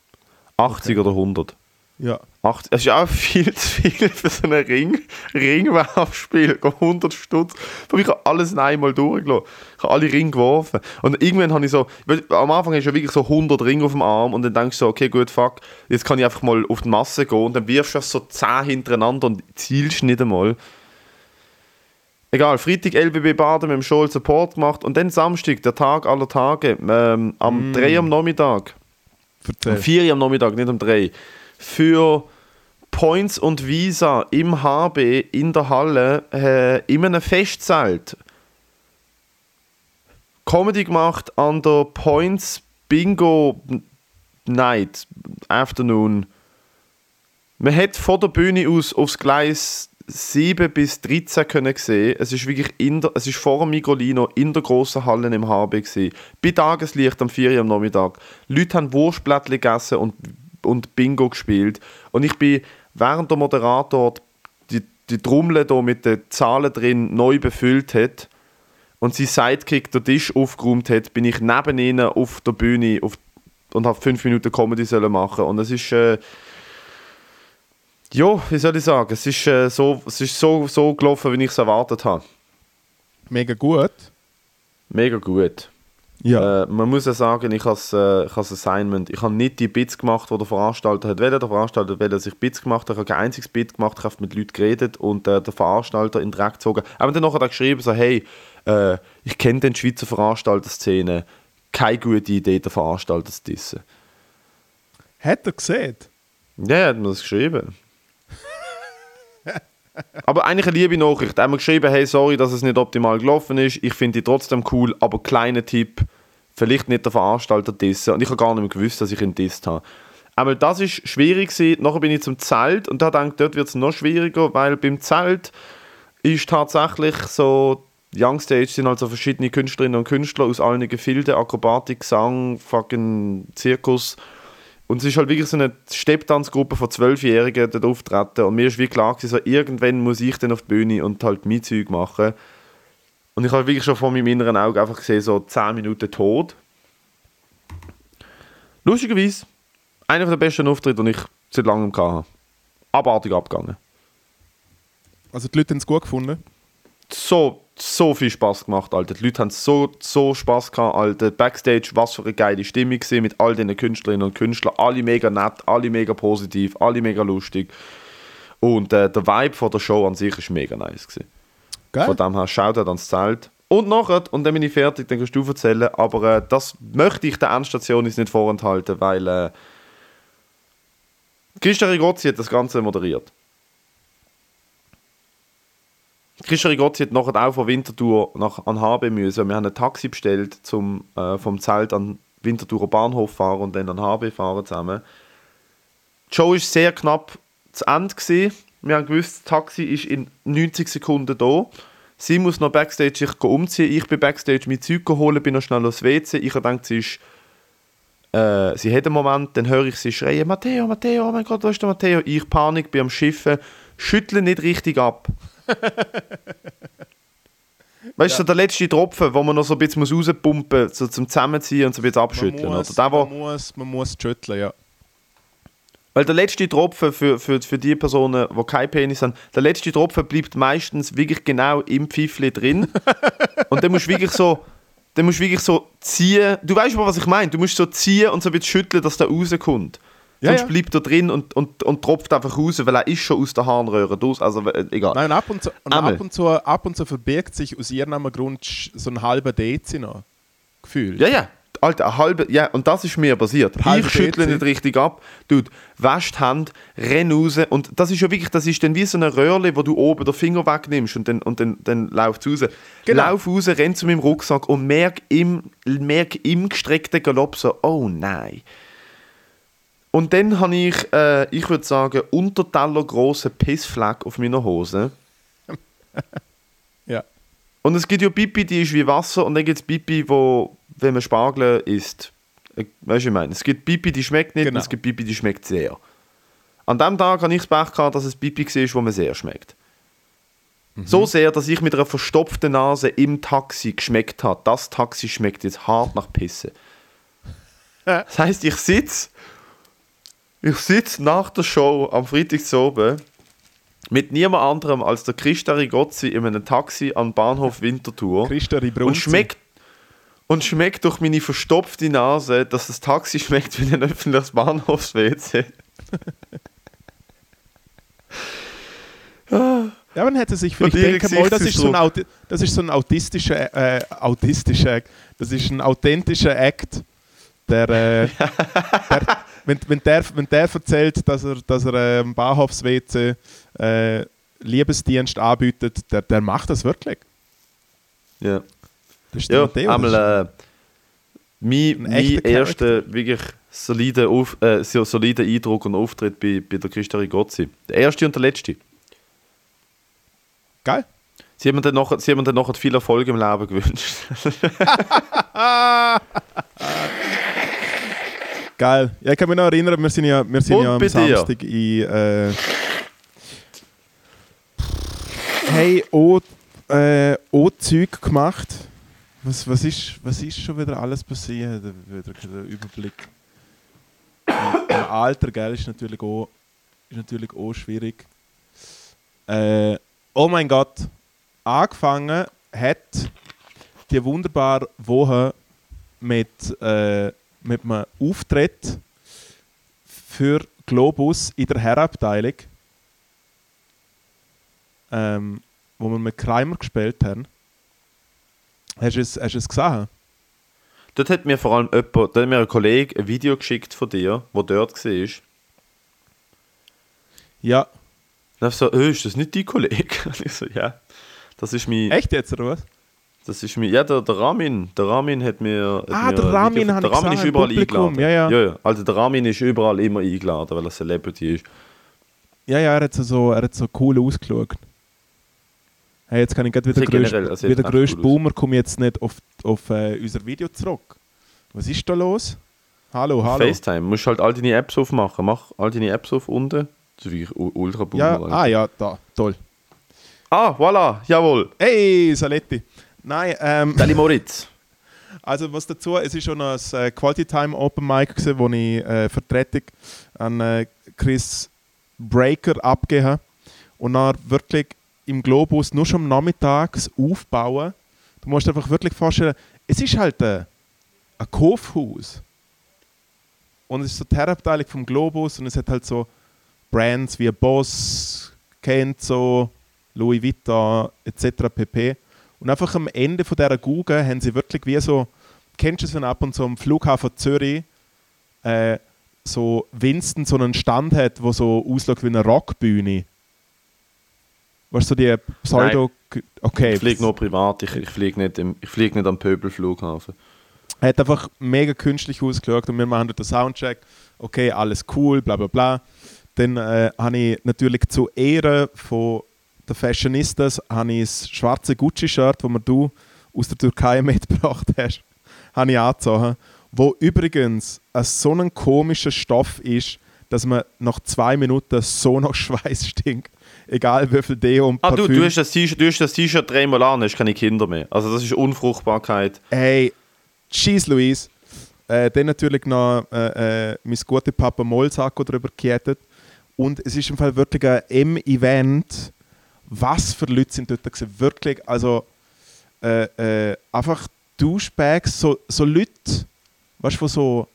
80 oder 100. Ja. 80, es ist auch viel (laughs) zu viel für so einen Ring, Ringwerfspiel. 100 Stutz. Aber ich habe alles einmal durchgelassen. Ich habe alle Ringe geworfen. Und irgendwann habe ich so, am Anfang hast du ja wirklich so 100 Ringe auf dem Arm und dann denkst du so, okay, gut, fuck, jetzt kann ich einfach mal auf die Masse gehen und dann wirfst du so 10 hintereinander und zielst nicht einmal. Egal, Freitag LBB Baden mit dem Scholl Support gemacht und dann Samstag, der Tag aller Tage, ähm, am 3 am Nachmittag. Um Erzähl. 4 Uhr am Nachmittag, nicht um 3. Für Points und Visa im HB in der Halle äh, in einem Festzelt. Comedy gemacht an der Points Bingo Night Afternoon. Man hat von der Bühne aus aufs Gleis 7 bis 13 können sehen. Es ist wirklich in der, es ist vor dem Migrolino in der grossen Halle im HB gewesen. Bei Tageslicht am 4 Uhr am Nachmittag. Leute haben Wurstblättchen gegessen und, und Bingo gespielt. Und ich bin während der Moderator die, die Trommel da mit den Zahlen drin neu befüllt hat und sein Sidekick den Tisch aufgeräumt hat, bin ich neben ihnen auf der Bühne auf, und habe fünf Minuten Comedy sollen machen. Und es ist äh, ja, wie soll ich sagen, es ist, äh, so, es ist so, so gelaufen, wie ich es erwartet habe. Mega gut. Mega gut. Ja. Äh, man muss ja sagen, ich habe äh, ich has Assignment. Ich habe nicht die Bits gemacht, die der Veranstalter hat wollen. Der Veranstalter hat wollen, dass ich Bits gemacht. Ich habe kein einziges Bit gemacht. Ich habe mit Leuten geredet und äh, der Veranstalter in den Dreck gezogen. Aber dann hat er geschrieben, so, hey, äh, ich kenne den Schweizer Veranstalterszene. Keine gute Idee, den Veranstalter zu dissen. Hat er gesehen? Ja, er hat mir das geschrieben. (laughs) aber eigentlich eine liebe Nachricht. Er hat mir geschrieben, hey, sorry, dass es nicht optimal gelaufen ist. Ich finde die trotzdem cool, aber kleiner Tipp, vielleicht nicht der Veranstalter dissen. Und ich habe gar nicht mehr gewusst, dass ich ihn disst habe. Aber das ist schwierig gewesen. Nachher bin ich zum Zelt und da denke ich, dort wird es noch schwieriger, weil beim Zelt ist tatsächlich so, Youngstage sind also verschiedene Künstlerinnen und Künstler aus allen Gefilden, Akrobatik, Gesang, fucking Zirkus. Und es ist halt wirklich so eine Stepptanzgruppe von Zwölfjährigen dort auftreten. Und mir ist wie klar gewesen, so, irgendwann muss ich dann auf die Bühne und halt mein Zeug machen. Und ich habe wirklich schon vor meinem inneren Auge einfach gesehen, so 10 Minuten tot. Lustigerweise, einer der besten Auftritte, die ich seit langem hatte. Abartig abgegangen. Also die Leute haben es gut gefunden. so, so viel Spaß gemacht, Alter. Die Leute haben so, so Spaß gehabt, Alter. Backstage, was für eine geile Stimmung gewesen mit all diesen Künstlerinnen und Künstlern. Alle mega nett, alle mega positiv, alle mega lustig. Und äh, der Vibe von der Show an sich ist mega nice gewesen. Geil. Von dem her, Shoutout ans Zelt. Und nachher, und dann bin ich fertig, dann kannst du erzählen, aber äh, das möchte ich der Endstation jetzt nicht vorenthalten, weil äh, Christian Rigozzi hat das Ganze moderiert. Christian Rigozzi hat nachher auch von Winterthur nach, an HB müssen. Wir haben ein Taxi bestellt, zum äh, vom Zelt an Winterthurer Bahnhof fahren und dann an HB fahren zusammen. Die Show war sehr knapp zu Ende. Gewesen. Wir haben gewusst, das Taxi ist in 90 Sekunden da. Sie muss noch Backstage sich umziehen. Ich bin Backstage mein Zeug holen, bin noch schnell aufs WC. Ich gedacht, sie ist äh, sie hat einen Moment, dann höre ich sie schreien, Matteo, Matteo, oh mein Gott, wo ist der Matteo? Ich Panik, bin am Schiffen, schüttle nicht richtig ab. (laughs) weißt du, so der letzte Tropfen, wo man noch so ein bisschen muss rauspumpen muss, so zum Zusammenziehen und so ein bisschen abschütteln. man, muss, oder? Der, wo, man, muss, man muss schütteln, ja. weil der letzte Tropfen für, für, für die Personen, die keinen Penis haben, der letzte Tropfen bleibt meistens wirklich genau im Pfiffli drin. (laughs) und dann musst du wirklich so, dann musst du wirklich so ziehen. Du weißt aber, was ich meine. Du musst so ziehen und so ein bisschen schütteln, dass der rauskommt. Ja, Sonst ja. bleibt er drin und, und, und tropft einfach raus, weil er ist schon aus der Harnröhre raus. Also äh, egal. Nein, ab und, zu, und ab, und zu, ab und zu verbirgt sich aus irgendeinem Grund so ein halber Dezi noch. Gefühl. Ja, ja. Alter, eine halbe, ja, und das ist mir passiert. Ich schüttle nicht richtig ab. Dude, wasch die Hand, renn raus. Und das ist ja wirklich, das ist dann wie so eine Röhrle, wo du oben den Finger wegnimmst und dann, und dann, dann läuft es raus. Genau. Lauf raus, renn zu meinem Rucksack und merk im, merk im gestreckten Galopp so, oh nein. Und dann habe ich, äh, ich würde sagen, unterteller grossen Pissfleck auf meiner Hose. (laughs) Ja. Und es gibt ja Pipi, die ist wie Wasser und dann gibt es Pipi, wo, wenn man Spargel isst, äh, weißt du, was ich meine? Es gibt Pipi, die schmeckt nicht Genau. und es gibt Pipi, die schmeckt sehr. An dem Tag habe ich das Pech gehabt, dass es Pipi war, wo man sehr schmeckt. So sehr, dass ich mit einer verstopften Nase im Taxi geschmeckt habe. Das Taxi schmeckt jetzt hart nach Pisse. (laughs) Das heißt, ich sitze ich sitz nach der Show am Freitag oben mit niemand anderem als der Christa Rigozzi in einem Taxi am Bahnhof Winterthur Christa und schmeckt und schmeckt durch meine verstopfte Nase, dass das Taxi schmeckt wie ein öffentliches Bahnhofs-WC. (laughs) Ja, man hätte sich vielleicht denken wollen, das ist so ein, das ist so ein autistischer, äh, autistischer. Das ist ein authentischer Act, der, äh, (laughs) der wenn, wenn, der, wenn der erzählt, dass er, dass er äh, im Bahnhofs-WC äh, Liebesdienst anbietet, der, der macht das wirklich. Ja, Das ist der ja Matteo, einmal äh, mein, Ein mein erster wirklich solider, Auf, äh, so solider Eindruck und Auftritt bei, bei der Christa Rigozzi. Der erste und der letzte. geil. Sie haben mir dann noch, sie haben dann noch viel Erfolg im Leben gewünscht. (laughs) (laughs) Geil. Ja, ich kann mich noch erinnern, wir sind ja, wir sind Und ja am? Samstag in. Äh, hey, auch, äh, auch Zeug gemacht. Was, was, ist, was ist schon wieder alles passiert? Wieder der Überblick. Im Alter, gell, ist natürlich auch, ist natürlich auch schwierig. Äh, oh mein Gott, angefangen hat die wunderbare Woche mit, äh, mit einem Auftritt für Globus in der Herrenabteilung, ähm, wo wir mit Kreimer gespielt haben. Hast du es, hast du es gesehen? Dort hat mir vor allem jemand, dort hat mir ein Kollege ein Video geschickt von dir, wo dort war. Ja. Und ich so, oh, ist das nicht dein Kollege? (laughs) Und ich so, ja. Das ist mein, Echt jetzt, oder was? Das ist mein, ja, der, der Ramin, der Ramin hat mir, hat Ah, mir der Ramin der Ramin gesehen ist überall Publikum, eingeladen. ja, ja. ja, ja. Also der Ramin ist überall immer eingeladen, weil er Celebrity ist. Ja, ja, er hat so, er hat so cool ausgeschaut. Hey, jetzt kann ich gerade wieder Sieht grösst, generell- er sieht wie der echt grösste cool. Boomer komme jetzt nicht auf, auf äh, unser Video zurück. Was ist da los? Hallo, hallo. FaceTime, musst halt all deine Apps aufmachen. Mach all deine Apps auf unten. Das ist ultra boomer. ja, ah ja, da, toll. ah, voilà, jawohl. Hey, Saletti. Nein, ähm, Dali Moritz. (laughs) also was dazu, es ist schon ein äh, Quality Time Open Mic gewesen, wo ich äh, Vertretung an äh, Chris Breaker abgegeben habe. Und dann wirklich im Globus nur schon am Nachmittags aufbauen. Du musst dir einfach wirklich vorstellen, es ist halt äh, ein Kaufhaus. Und es ist so die Herrenabteilung vom Globus und es hat halt so Brands wie Boss, Kenzo, Louis Vuitton etc. pp. Und einfach am Ende von dieser Google haben sie wirklich wie so, kennst du es, wenn ab und zu am Flughafen Zürich äh, so Winston so einen Stand hat, wo so aussieht wie eine Rockbühne? Weißt du, so die Pseudo... Okay. Ich fliege nur privat, ich, ich fliege nicht, im- ich flieg nicht am Pöbelflughafen. Er hat einfach mega künstlich ausgeschaut und wir machen den Soundcheck. Okay, alles cool, bla bla bla. Dann äh, habe ich natürlich zu Ehren von den Fashionistas habe ich das schwarze Gucci-Shirt, das mir du aus der Türkei (laughs) mitgebracht hast, habe ich angezogen. Wo übrigens ein so ein komischer Stoff ist, dass man nach zwei Minuten so nach (laughs) Schweiß stinkt. Egal wie viel Deo und Ah, Parfüm. du, du hast das T-Shirt du hast das T-Shirt dreimal an, hast keine Kinder mehr. Also das ist Unfruchtbarkeit. Hey, Cheese Louise. Äh, dann natürlich noch äh, äh, mein guter Papa Mollsacko drüber gekettet. Und es ist im Fall wirklich ein M-Event. Was für Leute sind dort gewesen? Wirklich, also äh, äh, einfach Douchebags, so, so Leute, weißt du, so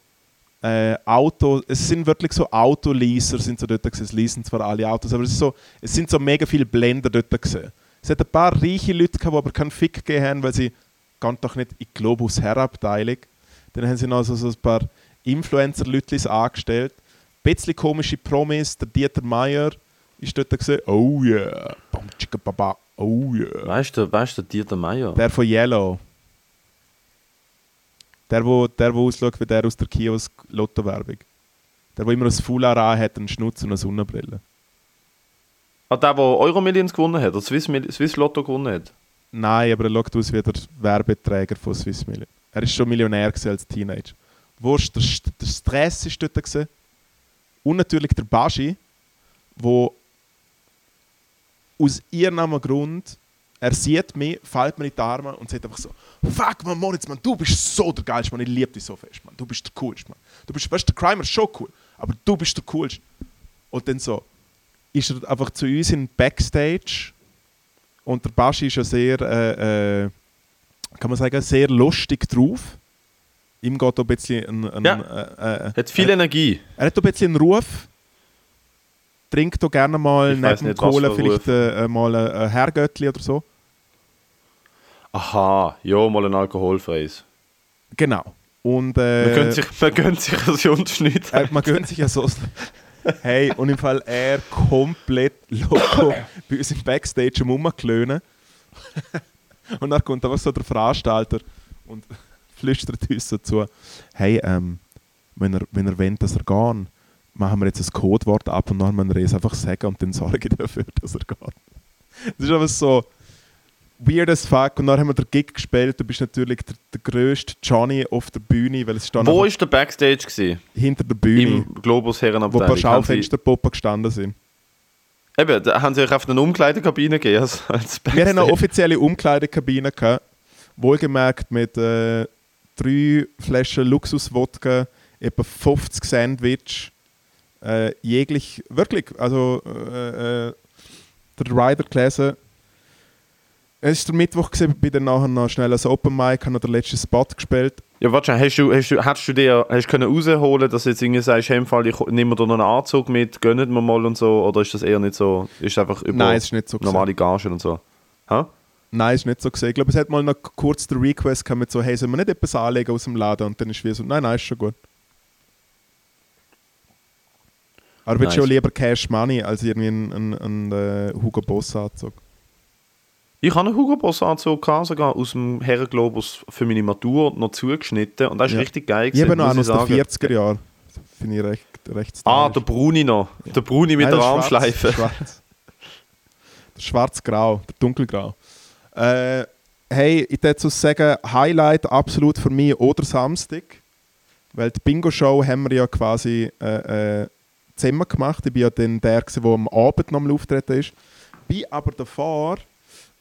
äh, Auto, es sind wirklich so Autoleaser, sind so dort gewesen. Es leasen zwar alle Autos, aber es, ist so, es sind so mega viele Blender dort gewesen. Es hat ein paar reiche Leute gehabt, die aber keinen Fick gegeben haben, weil sie gehen doch nicht in die Globus Herabteilung. Dann haben sie noch so, so ein paar Influencer-Leute angestellt. Ein bisschen komische Promis, der Dieter Meier ist dort gesehen. Oh yeah, bam, chicka, baba, oh yeah. Weißt du, weißt du, Dieter Meier? Der von Yellow. Der, wo, der, wo ausschaut wie der aus der Kiosk-Lotto-Werbung. Der, wo immer ein Foulard hat, einen Schnutz und eine Sonnenbrille. Ah, der, der Euromillions gewonnen hat, oder Swiss, Swiss Lotto gewonnen hat? Nein, aber er schaut aus wie der Werbeträger von Swiss Million. Er ist schon Millionär als Teenager. Wurscht, der, der Stress ist dort. Gewesen. Und natürlich der Baschi, wo aus irgendeinem Grund, er sieht mich, fällt mir in die Arme und sagt einfach so: Fuck, man, Moritz, man, du bist so der Geilste, man, ich liebe dich so fest, man. Du bist der Coolste, man. Du bist, weißt der Crimer ist schon cool, aber du bist der Coolste. Und dann so, ist er einfach zu uns in Backstage und der Baschi ist ja sehr, äh, äh, kann man sagen, sehr lustig drauf. Ihm geht auch ein bisschen ein, ein, Ja. äh, äh, Hat viel Energie. er hat auch ein bisschen einen Ruf. Trinkt auch gerne mal Ich neben nicht, Cola vielleicht äh, äh, mal ein, ein Herrgöttli oder so. Aha, ja, mal ein alkoholfreies. Genau. Und Man äh, gönnt sich, man gönnt sich ein Jungs äh, man gönnt sich ja so. hey, und im Fall er komplett loco bei uns im Backstage am Rumklönen. und dann kommt einfach so der Veranstalter und (laughs) flüstert uns so zu: Hey, ähm, wenn er, wenn er wollt, dass er gehen, machen wir jetzt ein Codewort ab und dann müssen wir es einfach sagen und dann sorge ich dafür, dass er geht. Das ist einfach so weird as fuck. Und dann haben wir den Gig gespielt. Du bist natürlich der, der grösste Johnny auf der Bühne, weil es stand Wo ist der Backstage gewesen? hinter der Bühne, Im Globus wo ein Herrenabteilung. paar Haben Schaufensterpuppen gestanden sind. Eben, da haben sie euch auf eine Umkleidekabine gegeben als, als Wir haben eine offizielle Umkleidekabine gehabt, wohlgemerkt mit äh, drei Flaschen Luxus-Wodka, etwa 50 Sandwich, äh, jeglich, wirklich, also äh, äh, der Rider gelesen. Es ist der Mittwoch, gewesen, bin dann nachher noch schnell als Open Mic, habe noch den letzten Spot gespielt. Ja, warte, hast du, hast du, hättest du dir hast du können rausholen, dass du jetzt irgendwie sagst, hey, im Fall, ich nehme dir noch einen Anzug mit, gönnen wir mal und so, oder ist das eher nicht so, ist es einfach über Nein, es ist nicht so normale Gagen und so? Ha? Nein, ist nicht so gesehen. Ich glaube, es hat mal noch kurz den Request gehabt mit so, hey, sollen wir nicht etwas anlegen aus dem Laden? Und dann ist wie so, nein, nein, ist schon gut. Aber du Nice. auch lieber Cash Money als irgendwie ein, ein, ein, äh, Hugo Boss Anzug? Ich habe einen Hugo Boss Anzug sogar aus dem Herrenglobus für meine Matur noch zugeschnitten und das ist Ja. richtig geil Ich habe noch einen aus den sagen. 40er Jahren. Finde ich recht, recht Ah, stylisch. der Bruni noch. Der Bruni mit Nein, der der Armschleife. Schwarz. Der schwarz-grau, der dunkelgrau. Äh, hey, ich würde so sagen, Highlight absolut für mich oder Samstag. Weil die Bingo-Show haben wir ja quasi äh, äh, zusammen gemacht. Ich bin ja dann der, gewesen, der am Abend noch mal auftreten ist. Bin aber davor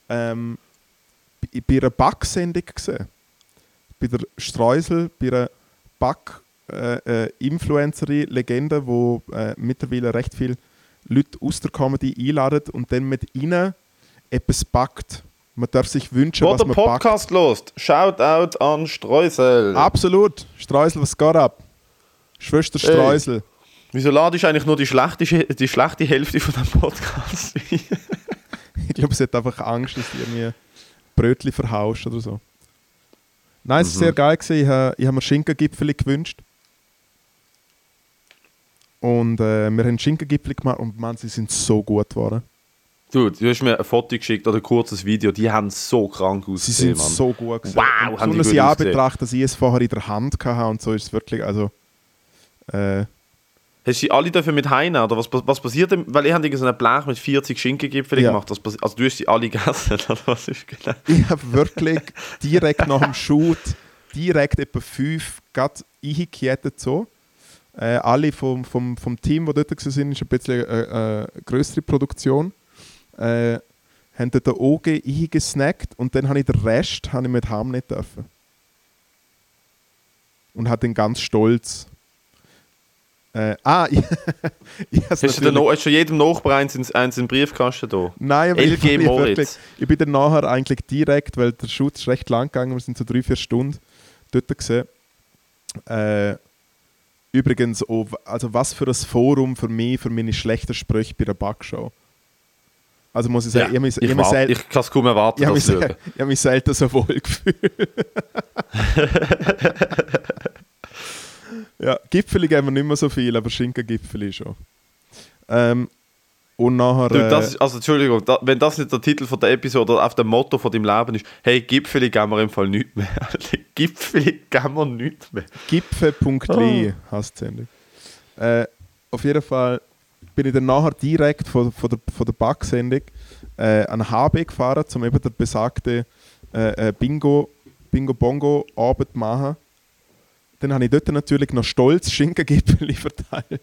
ähm, bei- einer Backsendung gesehen. Bei der Streusel, bei einer Back-Influencerin, Legende, wo äh, mittlerweile recht viele Leute aus der Comedy einladen und dann mit ihnen etwas backt. Man darf sich wünschen, Wo was der man Podcast lost, Shoutout an Streusel. backt. Absolut. Streusel, was geht ab? Schwester. Streusel. Wieso ladest du eigentlich nur die schlechte, die schlechte Hälfte von dem Podcast ein? (laughs) Ich glaube, sie hat einfach Angst, dass du irgendwie Brötchen verhaust oder so. Nein, es war Mhm. sehr geil. Gewesen. Ich habe ich mir Schinkengipfel gewünscht. Und äh, wir haben Schinkengipfel gemacht und man, sie sind so gut geworden. Du, du hast mir ein Foto geschickt oder ein kurzes Video, die haben so krank Sie ausgesehen, sind Mann. so gut gewesen. Wow, und haben die so gut Jahr ausgesehen. betrachtet, dass ich es vorher in der Hand hatte und so ist es wirklich, also äh, Hast du alle dafür mit heimnehmen, oder was, was passiert denn? Weil ich habe irgendwie so einen Blech mit 40 Schinkengipfeln Ja. gemacht. Also du hast die alle (laughs) gegessen, oder was ist genau? ich habe wirklich direkt nach dem Shoot direkt etwa fünf gerade eingekettet so. Äh, alle vom, vom, vom Team, die dort waren, ist ein bisschen eine, eine größere Produktion. Äh, haben dort den OG eingesnackt und dann habe ich den Rest habe ich mit heim nicht dürfen. Und hat den ganz stolz. Äh, ah, (laughs) ich, ich has Hast du, no- hast du jedem Nachbar eins, ins- eins in den Briefkasten da? Nein, aber ich, LG ich, wirklich, Moritz. ich bin dann nachher eigentlich direkt, weil der Shoot ist recht lang gegangen, wir sind so drei, vier Stunden dort gesehen. Äh, übrigens, auch, also was für ein Forum für mich, für meine schlechten Sprüche bei der Backshow. Also muss ich sagen, Ja, ich, mich, ich, ich, wart- ich kann es kaum erwarten, ich, habe mich, sel- habe mich selten so wohl (laughs) gefühlt. (laughs) ja, Gipfeli geben wir nicht mehr so viel, aber Schinkengipfeli schon. Ähm, und nachher... Du, das äh, ist, also Entschuldigung, da, wenn das nicht der Titel von der Episode oder auf dem Motto von deinem Leben ist, hey, Gipfeli geben wir im Fall nichts mehr. (laughs) Gipfeli geben wir nichts mehr. Gipfe.li Ah. heißt die Sendung. Äh, auf jeden Fall bin ich dann nachher direkt von, von der, von der Backsendung äh, an HB gefahren, um eben der besagte äh, äh, Bingo, Bingo Bongo Abend zu machen. Dann habe ich dort natürlich noch stolz Schinkengipfel (laughs) verteilt.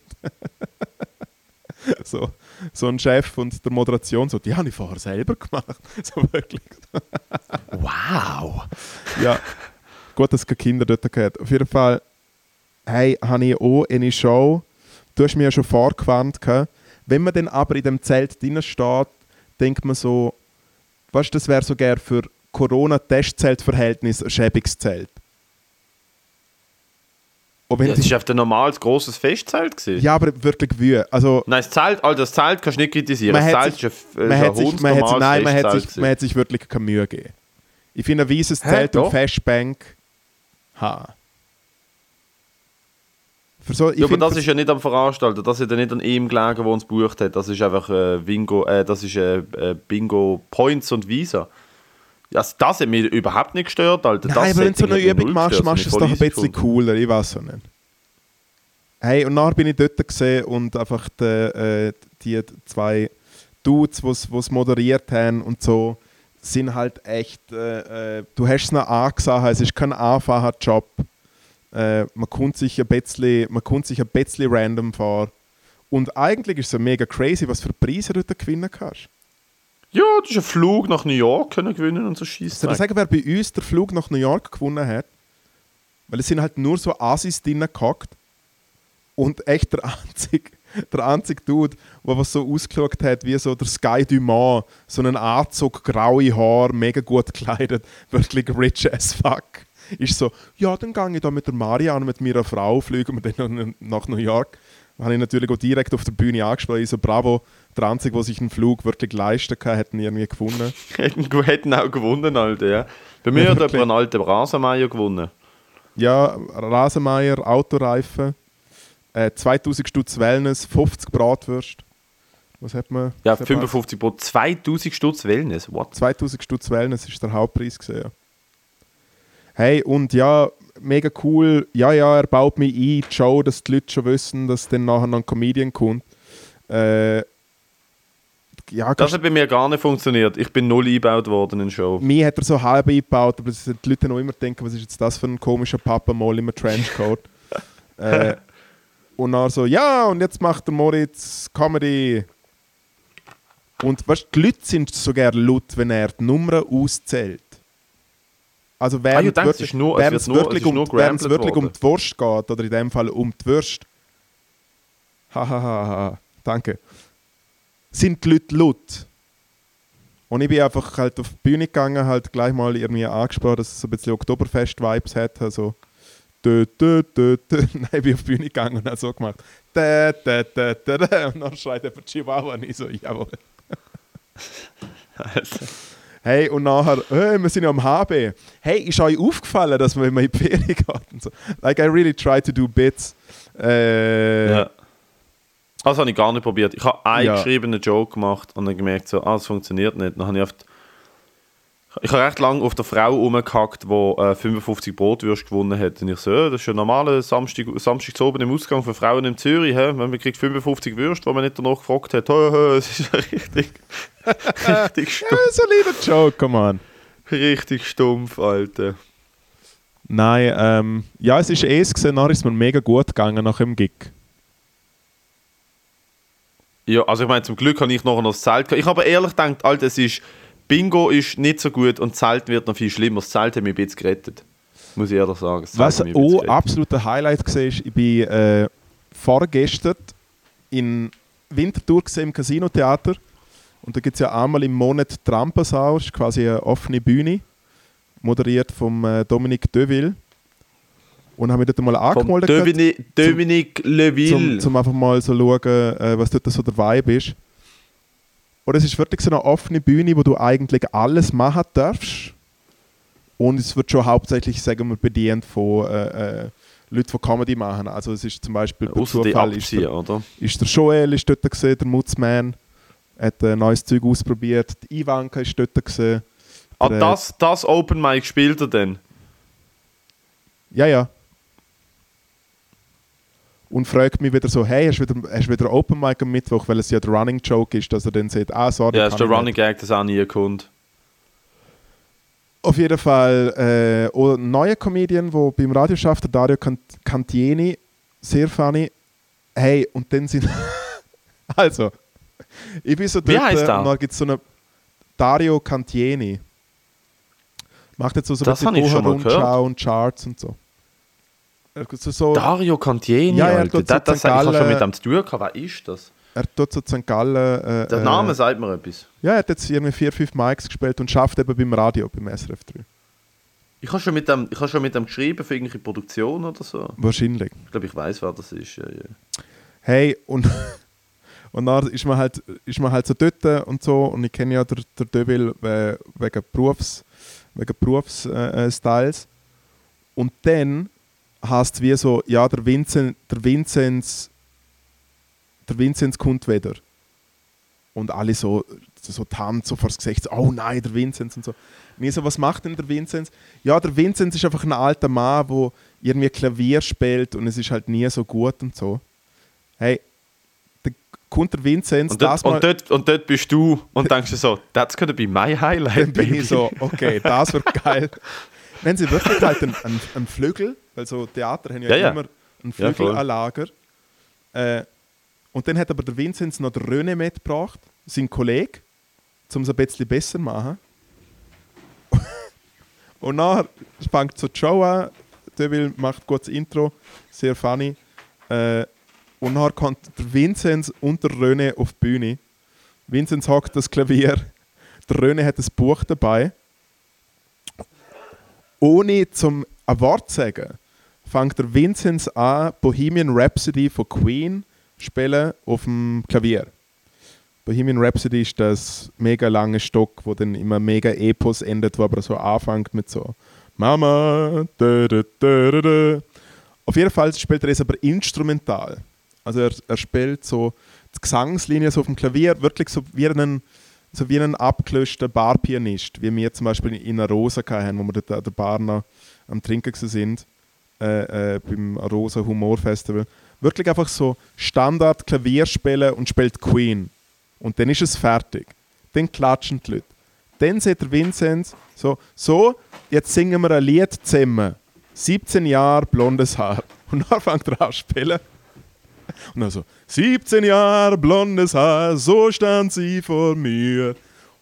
so, so ein Chef und der Moderation so, die habe ich vorher selber gemacht. (laughs) So wirklich. Wow! Ja, gut, dass es keine Kinder dort gehabt Auf jeden Fall, hey, habe ich auch eine Show. Du hast mir ja schon vorgewarnt. Wenn man dann aber in dem Zelt drinnen steht, denkt man so, weißt das wäre so gern für Corona-Testzelt-Verhältnis ein schäbiges Zelt. Wenn Ja, das war ein normales, grosses Festzelt. Gewesen. ja, aber wirklich Wühe. Also, Nein, das Zelt, Alter, das Zelt kannst du nicht kritisieren. Man das Zelt ist ein, man ist hat, sich, man, hat nein, man, hat sich, man hat sich wirklich keine Mühe gegeben. Ich finde ein weißes Zelt und? Festbank. Ha. So, Ja, aber das ist ja nicht am Veranstalter, das ist ja nicht an ihm gelegen, der uns gebucht hat. Das ist einfach äh, Bingo, äh, das ist äh, äh, Bingo Points und Visa. Also das hat mich überhaupt nicht gestört, Alter. Das Nein, aber wenn du so eine Übung machst, gestört, machst du das es doch ein bisschen cooler, ich weiß auch nicht. Hey, und nachher bin ich dort gesehen und einfach die, äh, die zwei Dudes, die es moderiert haben und so, sind halt echt, äh, äh, du hast es noch angesehen, es ist kein einfacher Job. Äh, man kommt sich ein bisschen, man kommt sich ein bisschen random vor. Und eigentlich ist es ja mega crazy, was für Preise du dort gewinnen kannst. Ja, du hast einen Flug nach New York können gewinnen und so Soll ich sagen, wer bei uns den Flug nach New York gewonnen hat? Weil es sind halt nur so Assis drinnen gehockt. Und echt der einzige, der einzige Dude, der was so ausgeschaut hat wie so der Sky Dumont. So einen Anzug, graue Haare, mega gut gekleidet, (laughs) wirklich rich as fuck. Ist so, ja, dann gehe ich da mit der Marianne, mit meiner Frau, fliegen wir dann nach New York. Dann habe ich natürlich auch direkt auf der Bühne angesprochen. Ich so, bravo, der Einzige, der sich einen Flug wirklich leisten kann, hat ihn irgendwie gefunden. (laughs) hätten, hätten auch gewonnen, Alter, ja. Bei mir Ja, hat wirklich. aber ein alter Rasenmeier gewonnen. Ja, Rasenmeier, Autoreifen, äh, 2000 Stutz Wellness, 50 Bratwürst. Was hat man? Ja, was hat man? 55 Pro, 2000 Stutz Wellness, what? 2000 Stutz Wellness ist der Hauptpreis gesehen. Hey, und ja, mega cool. Ja, ja, er baut mich ein, die Show, dass die Leute schon wissen, dass dann nachher noch ein Comedian kommt. Äh, ja, Das hat bei mir gar nicht funktioniert. Ich bin null eingebaut worden in der Show. mir hat er so halb eingebaut, aber das die Leute noch immer denken, was ist jetzt das für ein komischer Papa mal im Trenchcoat. (laughs) äh, und dann so, ja, und jetzt macht der Moritz Comedy. Und weißt, die Leute sind sogar laut, wenn er die Nummern auszählt. Also während ich denke, es wirklich, ist nur- es nur- wirklich, es um, wirklich um die Wurst geht, oder in dem Fall um die Würst. Hahaha, ha, ha, ha. danke. Sind die Leute laut. Und ich bin einfach halt auf die Bühne gegangen, halt gleich mal irgendwie angesprochen, dass es so ein bisschen Oktoberfest-Vibes hat. Also, dö, dö, dö, dö. (laughs) Nein, ich bin auf die Bühne gegangen und habe so gemacht. Dä, dä, dä, dä, dä. Und dann schreit er Chihuahua und ich so, jawohl. (laughs) Hey, und nachher, hey, wir sind ja am HB. Hey, ist euch aufgefallen, dass man, wenn man in die Ferien geht und so. Like, I really try to do bits. Äh, Ja. Das habe ich gar nicht probiert. Ich habe einen Ja. geschriebenen Joke gemacht und dann gemerkt, so, ah, das funktioniert nicht. Dann habe ich, oft, ich habe recht lange auf der Frau rumgehackt, die äh, 55 Brotwürste gewonnen hat. Und ich so, ja, das ist ein normaler Samstag, Samstag oben im Ausgang für Frauen in Zürich. Wenn man kriegt 55 Würste, wo man nicht danach gefragt hat. Hä, hä, Es ist richtig, (laughs) richtig, ja, stumpf, solider Joke, come on. richtig stumpf, Alter. Nein, ähm, ja, es ist eh gesehen, nachher ist mir mega gut gegangen nach dem Gig. Ja, also ich meine, zum Glück habe ich nachher noch das Zelt gehabt. Ich habe ehrlich gedacht, Alter, es ist, Bingo ist nicht so gut und das Zelt wird noch viel schlimmer. Das Zelt hat mich ein bisschen gerettet. Muss ich ehrlich sagen. Was mich ein auch absoluter Highlight war, ich bin äh, vorgestern in Winterthur gesehen, im Casinotheater. Und da gibt es ja einmal im Monat ist quasi eine offene Bühne, moderiert vom äh, Dominique Deville. Und haben mich dort mal angemeldet. gehabt. Dominique, Dominique Leville. zum, zum einfach mal so schauen, äh, was dort so der Vibe ist. Oder es ist wirklich so eine offene Bühne, wo du eigentlich alles machen darfst. Und es wird schon hauptsächlich, sagen wir, bedient von äh, äh, Leuten, die Comedy machen. Also es ist zum Beispiel per Ausser Zufall ist der, oder? ist der Joel ist dort gesehen, der Mutzman hat ein neues Zeug ausprobiert. Die Ivanka ist dort gesehen. Ah, das, das Open Mic spielt er denn? Ja, ja. Und fragt mich wieder so, hey, hast du wieder, hast wieder Open Mic am Mittwoch, weil es ja der Running Joke ist, dass er dann sagt, ah, sorry. Ja, ist der Running Gag, das auch nie kommt. Auf jeden Fall äh, ein neuer Comedian, der beim Radio schafft, der Dario Cantieni, sehr funny. Hey, und dann sind. (laughs) also, ich bin so dort, Wie heißt der? und dann gibt es so eine Dario Cantieni. Macht jetzt so, so ein bisschen Rundschau und Charts und so. So, so Dario Cantieni, ja, ja, das, das, das ich habe schon mit dem zu tun gehabt. Wer ist das? Er tut so St. Gallen. Äh, Der Name äh, sagt mir etwas. Ja, er hat jetzt irgendwie vier, fünf Mics gespielt und schafft eben beim Radio, beim SRF 3. Ich habe schon, mit dem, ich hab schon mit dem geschrieben für irgendeine Produktion oder so. Wahrscheinlich. Ich glaube, ich weiß, wer das ist. Ja, ja. Hey, und, (laughs) und dann ist man, halt, ist man halt so dort und so. Und ich kenne ja der, der Deville wegen Berufs, wegen Berufsstyles. Äh, und dann heißt wie so, ja, der Vincent, der Vinzenz der Vinzenz kommt wieder. Und alle so, so die Hand so vor das Gesicht, so, oh nein, der Vinzenz und so. Und ich so, was macht denn der Vinzenz? Ja, der Vinzenz ist einfach ein alter Mann, der irgendwie Klavier spielt und es ist halt nie so gut und so. Hey, der kommt der Vinzenz, und dort. Und dort, und dort bist du und (laughs) denkst du so, that's gonna be my highlight, Dann bin ich so, okay, das wird geil. (laughs) Wenn sie wirklich halt einen, einen, einen Flügel, weil so Theater haben ja, ja immer einen Flügel ja, Lager, äh, und dann hat aber der Vinzenz noch den René mitgebracht, sein Kollege, um es ein bisschen besser zu machen. (laughs) und dann fängt so Show an, Deville macht kurz Intro, sehr funny. Äh, und dann kommt der Vinzenz und der René auf die Bühne. Vinzenz hockt das Klavier, der René hat ein Buch dabei. Ohne zum ein Wort zu sagen, fängt der Vinzenz an, Bohemian Rhapsody von Queen spielen auf dem Klavier. Bohemian Rhapsody ist das mega lange Stock, wo dann immer mega Epos endet, wo aber so anfängt mit so Mama. Da, da, da, da, Auf jeden Fall spielt er es aber instrumental. Also er, er spielt so die Gesangslinie so auf dem Klavier, wirklich so wie ein, so wie ein abgelöschter Barpianist, wie wir zum Beispiel in einer Rosa hatten, wo wir an der Bar noch am Trinken sind, äh, äh, beim Rosa Humor Festival wirklich einfach so Standard Klavier spielen und spielt Queen. Und dann ist es fertig. Dann klatschen die Leute. Dann sagt der Vinzenz so, so, jetzt singen wir ein Lied zusammen. 17 Jahre blondes Haar. (laughs) Und dann fängt er an zu spielen. Und dann so, 17 Jahre blondes Haar, so stand sie vor mir.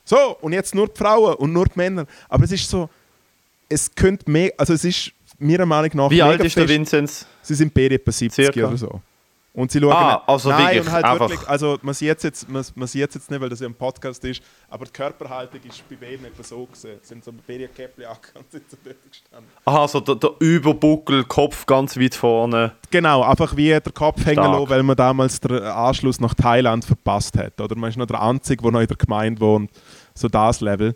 So, und jetzt nur die Frauen und nur die Männer. Aber es ist so, es könnte mehr, also es ist meiner Meinung nach. Wie alt ist der Vinzenz? Sie sind beide etwa 70 Circa. oder so. Und sie schauen. Ah, also nein, wirklich, und halt einfach. wirklich, also man sieht es jetzt, man, man jetzt nicht, weil das ja ein Podcast ist, aber die Körperhaltung ist bei beiden etwa so gesehen. Sie sind so beide Käppli und sind so dort gestanden. Aha, so der, der, Überbuckel, Kopf ganz weit vorne. Genau, einfach wie der Kopf hängen lassen, weil man damals den Anschluss nach Thailand verpasst hat. Oder man ist noch der Einzige, der noch in der Gemeinde wohnt. So das Level.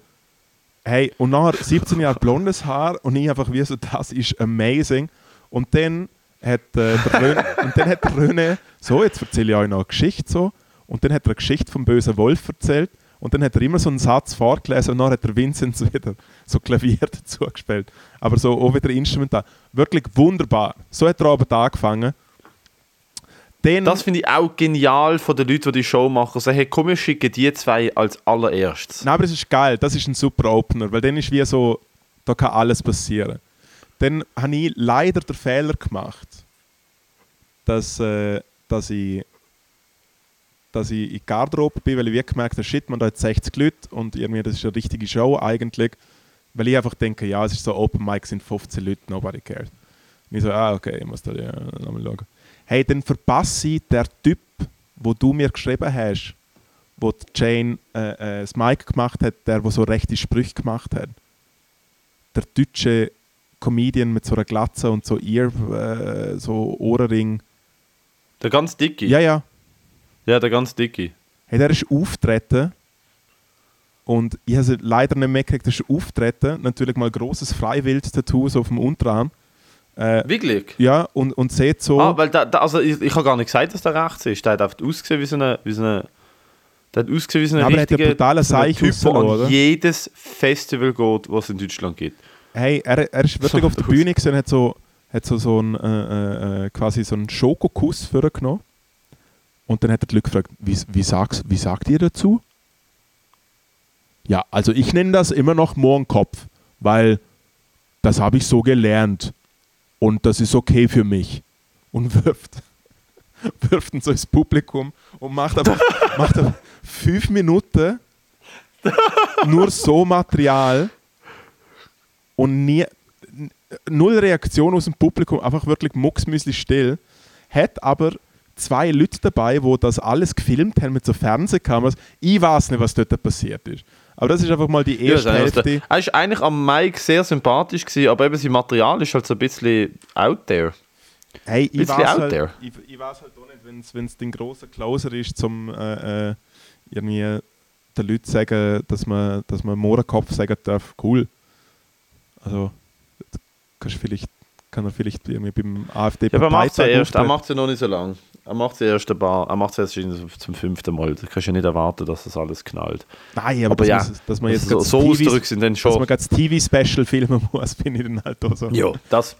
Hey, und nachher 17 Jahre blondes Haar und ich einfach wie so, das ist amazing. Und dann hat, äh, der, Röne, (laughs) und dann hat der Röne, so, jetzt erzähle ich euch noch eine Geschichte so. Und dann hat er eine Geschichte vom bösen Wolf erzählt. Und dann hat er immer so einen Satz vorgelesen und dann hat der Vincent wieder so Klavier dazu gespielt. Aber so auch wieder instrumental. Wirklich wunderbar. So hat er aber angefangen. Dann, das finde ich auch genial von den Leuten, die die Show machen. Also, hey, komm, wir schicken die zwei als allererstes. Nein, aber es ist geil. Das ist ein super Opener, weil dann ist wie so, da kann alles passieren. Dann habe ich leider den Fehler gemacht, dass, äh, dass ich dass ich in die Garderobe bin, weil ich wirklich gemerkt habe, shit, man da hat 60 Leute und irgendwie das ist eine richtige Show eigentlich. Weil ich einfach denke, ja, es ist so Open Mic, sind 15 Leute, nobody cares. Und ich so, ah, okay, ich muss da ja, nochmal schauen hey, dann verpasse ich den Typ, wo du mir geschrieben hast, wo Jane äh, äh, das Mike gemacht hat, der, der so rechte Sprüche gemacht hat. Der deutsche Comedian mit so einer Glatze und so Ear, äh, so Ohrenring. Der ganz dicke? Ja, ja. Ja, der ganz dicke. Hey, der ist auftreten Und ich habe leider nicht mehr gekriegt, das ist Auftreten. Natürlich mal ein grosses Freiwild-Tattoo so auf dem Unterarm. Äh, Wirklich? ja, und, und sieht so. Ah, weil da, da, also ich, ich habe gar nicht gesagt, dass der rechts ist. Der hat einfach ausgesehen wie so eine. Wie so eine der hat ausgesehen wie so ein Ja, aber er hat brutalen so Seich Typ, der an jedes Festival geht, was es in Deutschland gibt. Hey, er, er ist wirklich So (laughs) auf der. Bühne gesehen, hat so, hat so, so einen, äh, äh, quasi so einen Schokokuss vorgenommen. Und dann hat er die Leute gefragt, wie, wie, sagst, wie sagt ihr dazu? Ja, also ich nenne das immer noch Mohrenkopf, weil das habe ich so gelernt. Und das ist okay für mich. Und wirft, (laughs) wirft ihn so ins Publikum und macht aber, (laughs) macht aber fünf Minuten nur so Material und nie, null Reaktion aus dem Publikum, einfach wirklich mucksmüsli still. Hat aber zwei Leute dabei, wo das alles gefilmt haben mit so Fernsehkameras. Ich weiß nicht, was dort passiert ist. Aber das ist einfach mal die Ja, erste ist Hälfte. er ist eigentlich am Mike sehr sympathisch gewesen, aber eben sein Material ist halt so ein bisschen out there. Hey, ich bisschen weiß, out halt, there. ich, ich weiß halt auch nicht, wenn es den grossen Closer ist, zum äh, äh, irgendwie den Leuten sagen, dass man, dass man Mohrenkopf sagen darf, cool. Also, kannst du vielleicht, kann er vielleicht irgendwie beim afd Ja, aber er macht es ja erst, er macht es ja noch nicht so lange. Er macht es ja erst ein paar, er macht es erst zum fünften Mal. Da kannst du ja nicht erwarten, dass das alles knallt. Nein, aber, Aber dass, ja, man, dass man jetzt so, das ausdrückt sind dann dass schon. man gerade das TV-Special filmen muss, (laughs) bin ich dann halt auch so. Ja, das.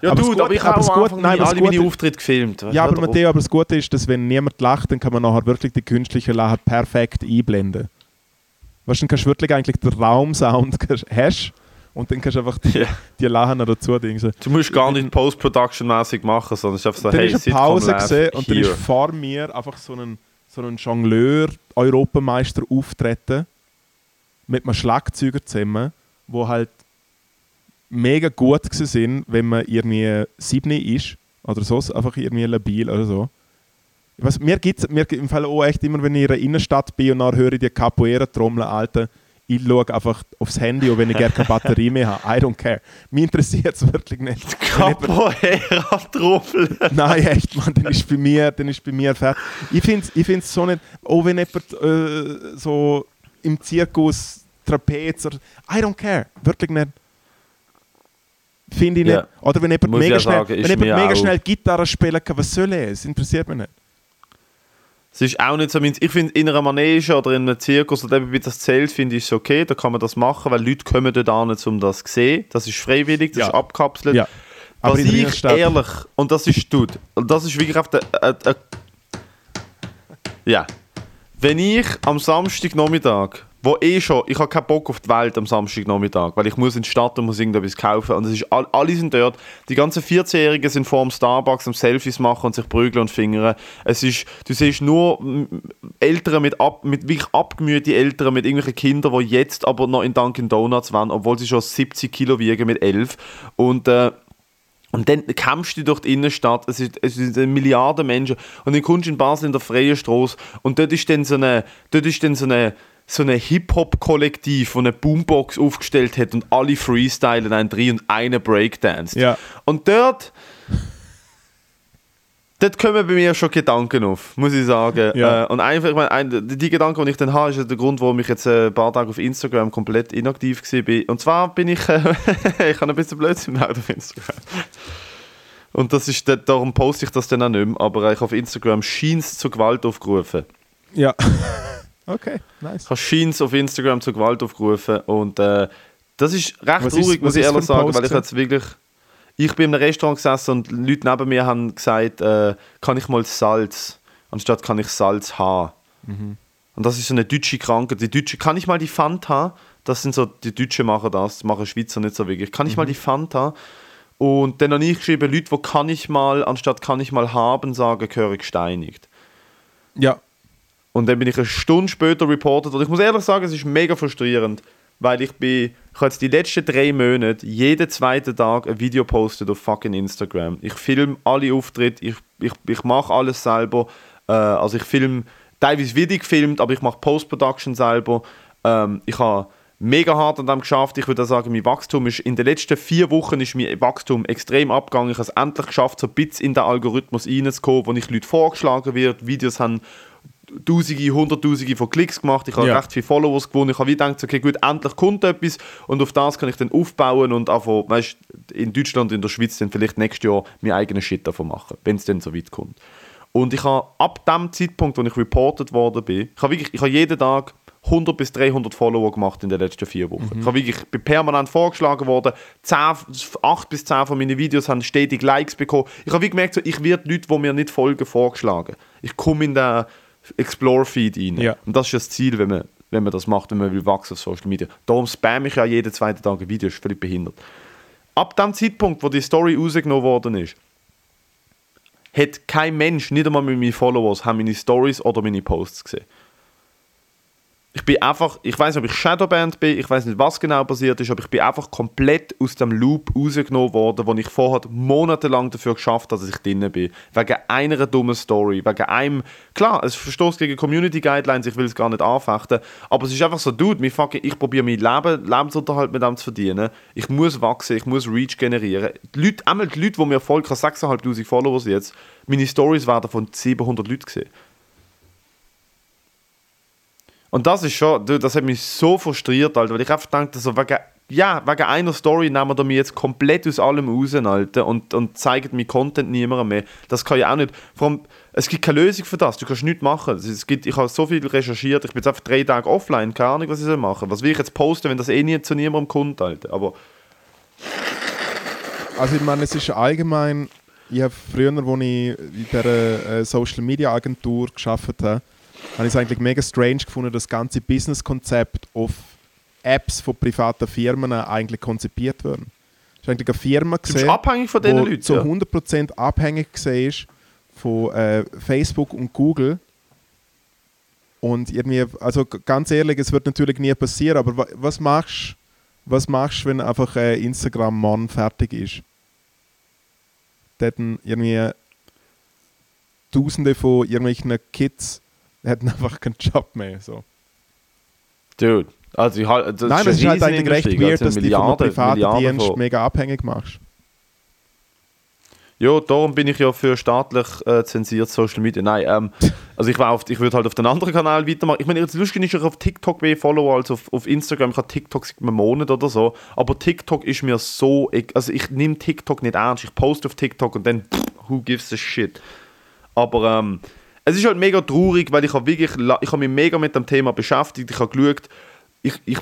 Ja, Aber das du, Gute- aber ich habe das Anfang nein, meine- das alle meine Auftritte gefilmt. Ja, aber Matteo, aber das Gute ist, dass wenn niemand lacht, dann kann man nachher wirklich die künstliche Lache perfekt einblenden. Weißt du, dann kannst du wirklich eigentlich den Raumsound hast und dann kannst du einfach die, Ja. die Lachen dazu dingsen. Du musst gar nicht Post-Production-mäßig machen, sondern es ist einfach so, dann hey, ist eine Pause gesehen und dann ist vor mir einfach so ein, so ein Jongleur-Europameister auftreten mit einem Schlagzeuger zusammen, wo halt mega gut sind, wenn man irgendwie sieben ist oder so, einfach irgendwie labil oder so. Ich weiss, mir gibt es mir im Fall auch echt immer, wenn ich in einer Innenstadt bin und dann höre ich die Capoeira-Trommel, Alter, ich schaue einfach aufs Handy und wenn ich gerne keine Batterie mehr habe, I don't care. Mich interessiert es wirklich nicht. (laughs) Capoeira-Trommel. (laughs) Nein, echt, Mann, dann ist bei mir, dann ist bei mir fertig. Ich finde es ich find's so nicht, auch wenn jemand äh, so im Zirkus Trapez oder I don't care, wirklich nicht. Finde ich Ja. nicht. Oder wenn jemand Muss ich mega, ja schnell, sagen, wenn jemand mega auch- schnell Gitarre spielen kann, was soll er? Es interessiert mich nicht. Es ist auch nicht so. Ich finde, in einer Manege oder in einem Zirkus oder eben wie das Zelt, finde ich es okay. Da kann man das machen, weil Leute kommen dort an, um das zu sehen. Das ist freiwillig, das Ja. ist abkapselt. Ja. Aber Was ich Innenstadt- ehrlich, und das ist tut, und das ist wirklich auf der. Äh, äh, ja. Wenn ich am Samstagnachmittag, wo eh schon, ich habe keinen Bock auf die Welt am Samstagnachmittag, weil ich muss in die Stadt und muss irgendetwas kaufen und es ist, all, alle sind dort. Die ganzen 14-Jährigen sind vor dem Starbucks am Selfies machen und sich prügeln und fingern. Es ist, du siehst nur Eltern mit, ab, mit wirklich abgemühte Eltern mit irgendwelchen Kindern, die jetzt aber noch in Dunkin' Donuts waren, obwohl sie schon 70 Kilo wiegen mit 11. Und äh, und dann kämpfst du durch die Innenstadt, es, ist, es sind Milliarden Menschen und dann kommst du in Basel in der freien Straße und dort ist dann so eine, dort ist dann so eine, so eine Hip-Hop-Kollektiv, das eine Boombox aufgestellt hat und alle freestylen einen drin und einer breakdanced. Ja. Und dort, dort kommen bei mir schon Gedanken auf, muss ich sagen. Ja. Äh, und einfach, ich meine, ein, die Gedanken, die ich dann habe, ist der Grund, warum ich jetzt äh, ein paar Tage auf Instagram komplett inaktiv war. Und zwar bin ich, äh, (laughs) ich habe ein bisschen Blödsinn gebaut auf Instagram. Und das ist, darum poste ich das dann auch nicht mehr, aber ich habe auf Instagram Scheins zur Gewalt aufgerufen. Ja. (laughs) okay, nice. Ich habe Scheins auf Instagram zur Gewalt aufgerufen und äh, das ist recht Was ist- traurig, muss ich ehrlich sagen, Post weil ich jetzt wirklich... Ich bin in einem Restaurant gesessen und Leute neben mir haben gesagt, äh, kann ich mal Salz, anstatt kann ich Salz haben. Mhm. Und das ist so eine deutsche Krankheit. Die Deutsche, kann ich mal die Fanta? Das sind so, die Deutschen machen das, das machen Schweizer nicht so wirklich. Kann ich Mhm. mal die Fanta? Und dann habe ich geschrieben, Leute, wo kann ich mal, anstatt kann ich mal haben, sagen, gehöre gesteinigt. Ja. Und dann bin ich eine Stunde später reportet. Und ich muss ehrlich sagen, es ist mega frustrierend, weil ich bin, ich habe jetzt die letzten drei Monate jeden zweiten Tag ein Video postet auf fucking Instagram. Ich filme alle Auftritte, ich, ich, ich mache alles selber. Äh, also ich filme teilweise Video gefilmt, aber ich mache Post-Production selber. Ähm, ich habe mega hart an dem geschafft. Ich würde sagen, mein Wachstum ist in den letzten vier Wochen ist mein Wachstum extrem abgegangen. Ich habe es endlich geschafft, so ein bisschen in den Algorithmus reinzukommen, wo nicht Leute vorgeschlagen wird. Videos haben Tausende, Hunderttausende von Klicks gemacht, ich habe Ja. recht viele Followers gewonnen. Ich habe wie gedacht, okay, gut, endlich kommt etwas und auf das kann ich dann aufbauen und einfach, weißt, in Deutschland und in der Schweiz dann vielleicht nächstes Jahr meinen eigenen Shit davon machen, wenn es dann so weit kommt. Und ich habe ab dem Zeitpunkt, wo ich reported worden bin, ich habe wirklich, ich habe jeden Tag 100 bis 300 Follower gemacht in den letzten vier Wochen. Ich, habe wirklich, ich bin permanent vorgeschlagen worden. 10, 8 bis 10 von meinen Videos haben stetig Likes bekommen. Ich habe wie gemerkt, so, ich werde Leute, die mir nicht folgen, vorgeschlagen. Ich komme in den Explore-Feed rein. Ja. Und das ist das Ziel, wenn man, wenn man das macht, wenn man will wachsen auf Social Media. Darum spam ich ja jeden zweiten Tag ein Video, ist völlig behindert. Ab dem Zeitpunkt, wo die Story rausgenommen worden ist, hat kein Mensch, nicht einmal mit meinen Followers, haben meine Stories oder meine Posts gesehen. Ich bin einfach, ich weiß nicht, ob ich Shadowband bin, ich weiß nicht, was genau passiert ist, aber ich bin einfach komplett aus dem Loop rausgenommen worden, wo ich vorher monatelang dafür geschafft habe, dass ich drin bin. Wegen einer dummen Story, wegen einem, klar, es verstoßt gegen Community Guidelines, ich will es gar nicht anfechten, aber es ist einfach so, dude, mir fucking, ich probiere mein Leben, Lebensunterhalt mit dem zu verdienen. Ich muss wachsen, ich muss Reach generieren. Die Leute, einmal die Leute, die mir folgen, ich habe 6'500 Followers jetzt, meine Stories werden von 700 Leuten gesehen. Und das ist schon, du, das hat mich so frustriert, Alter, weil ich einfach dachte, so wegen, ja, wegen einer Story nehmen wir mich jetzt komplett aus allem raus, Alter, und, und zeigen mir Content niemandem mehr. Das kann ja auch nicht. Vor allem, es gibt keine Lösung für das, du kannst nichts machen. Es- gibt, ich habe so viel recherchiert, ich bin jetzt einfach drei Tage offline, keine Ahnung, was ich soll machen. Was will ich jetzt posten, wenn das eh nie zu niemandem kommt, Alter. Aber Also ich meine, es ist allgemein, ich habe früher, als ich in dieser äh, Social Media Agentur gearbeitet habe, habe ich es eigentlich mega strange gefunden, das ganze Businesskonzept auf Apps von privaten Firmen eigentlich konzipiert werden. Es ist eigentlich eine Firma du gesehen, abhängig von diesen Leuten. zu ja. 100% abhängig war von äh, Facebook und Google. Und irgendwie, also ganz ehrlich, es wird natürlich nie passieren, aber wa was machst was machst wenn einfach äh, Instagram Mann fertig ist? Dann irgendwie Tausende von irgendwelchen Kids hätten einfach keinen Job mehr. So. Dude, also ich halt, das Nein, ist es ist halt eigentlich recht weird, also dass du Milliarden- privaten Milliarden Dienst von- mega abhängig machst. Ja, darum bin ich ja für staatlich äh, zensiert Social Media. Nein, ähm, (laughs) also ich, war auf, ich würde halt auf den anderen Kanal weitermachen. Ich meine, jetzt lustig ist, ich auf TikTok mehr Follower als auf, auf Instagram. Ich habe TikTok seit einem Monat oder so. Aber TikTok ist mir so, also ich nehme TikTok nicht ernst. Ich poste auf TikTok und dann, pff, who gives a shit. Aber ähm, es ist halt mega traurig, weil ich habe wirklich, ich habe mich mega mit dem Thema beschäftigt. Ich habe geschaut, ich, ich,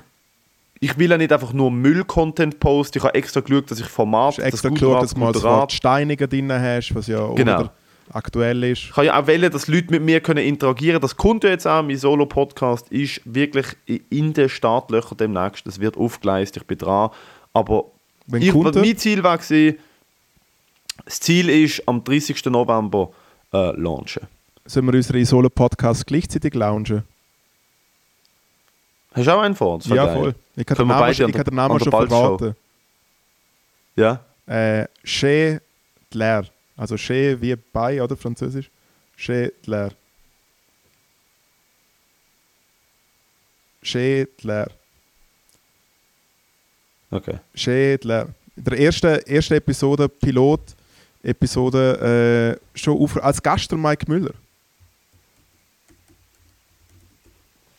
ich will ja nicht einfach nur Müll-Content posten. Ich habe extra geschaut, dass ich Format, Hast extra das geschaut, dass du mal das Steiniger drin hast, was ja auch Genau. aktuell ist. Ich kann ja auch wählen, dass Leute mit mir können interagieren können. Das kommt ja jetzt auch. Mein Solo-Podcast ist wirklich in den Startlöchern demnächst. Das wird aufgeleistet, ich bin dran. Aber Wenn ich, mein Ziel war, war, das Ziel ist, am 30. November äh, launchen. Sollen wir unsere Solo-Podcasts gleichzeitig launchen? Hast du auch einen vor? Das wär Ja, voll. Ich kann den Namen, ich kann den Namen schon verraten. Ja? Äh, Chez Dler. Also Chez wie bei, oder? Französisch. Chez Dler. Chez Dler. Okay. Chez Dler. In der ersten, ersten Episode, Pilot-Episode, äh, schon auf, als Gast der Mike Müller.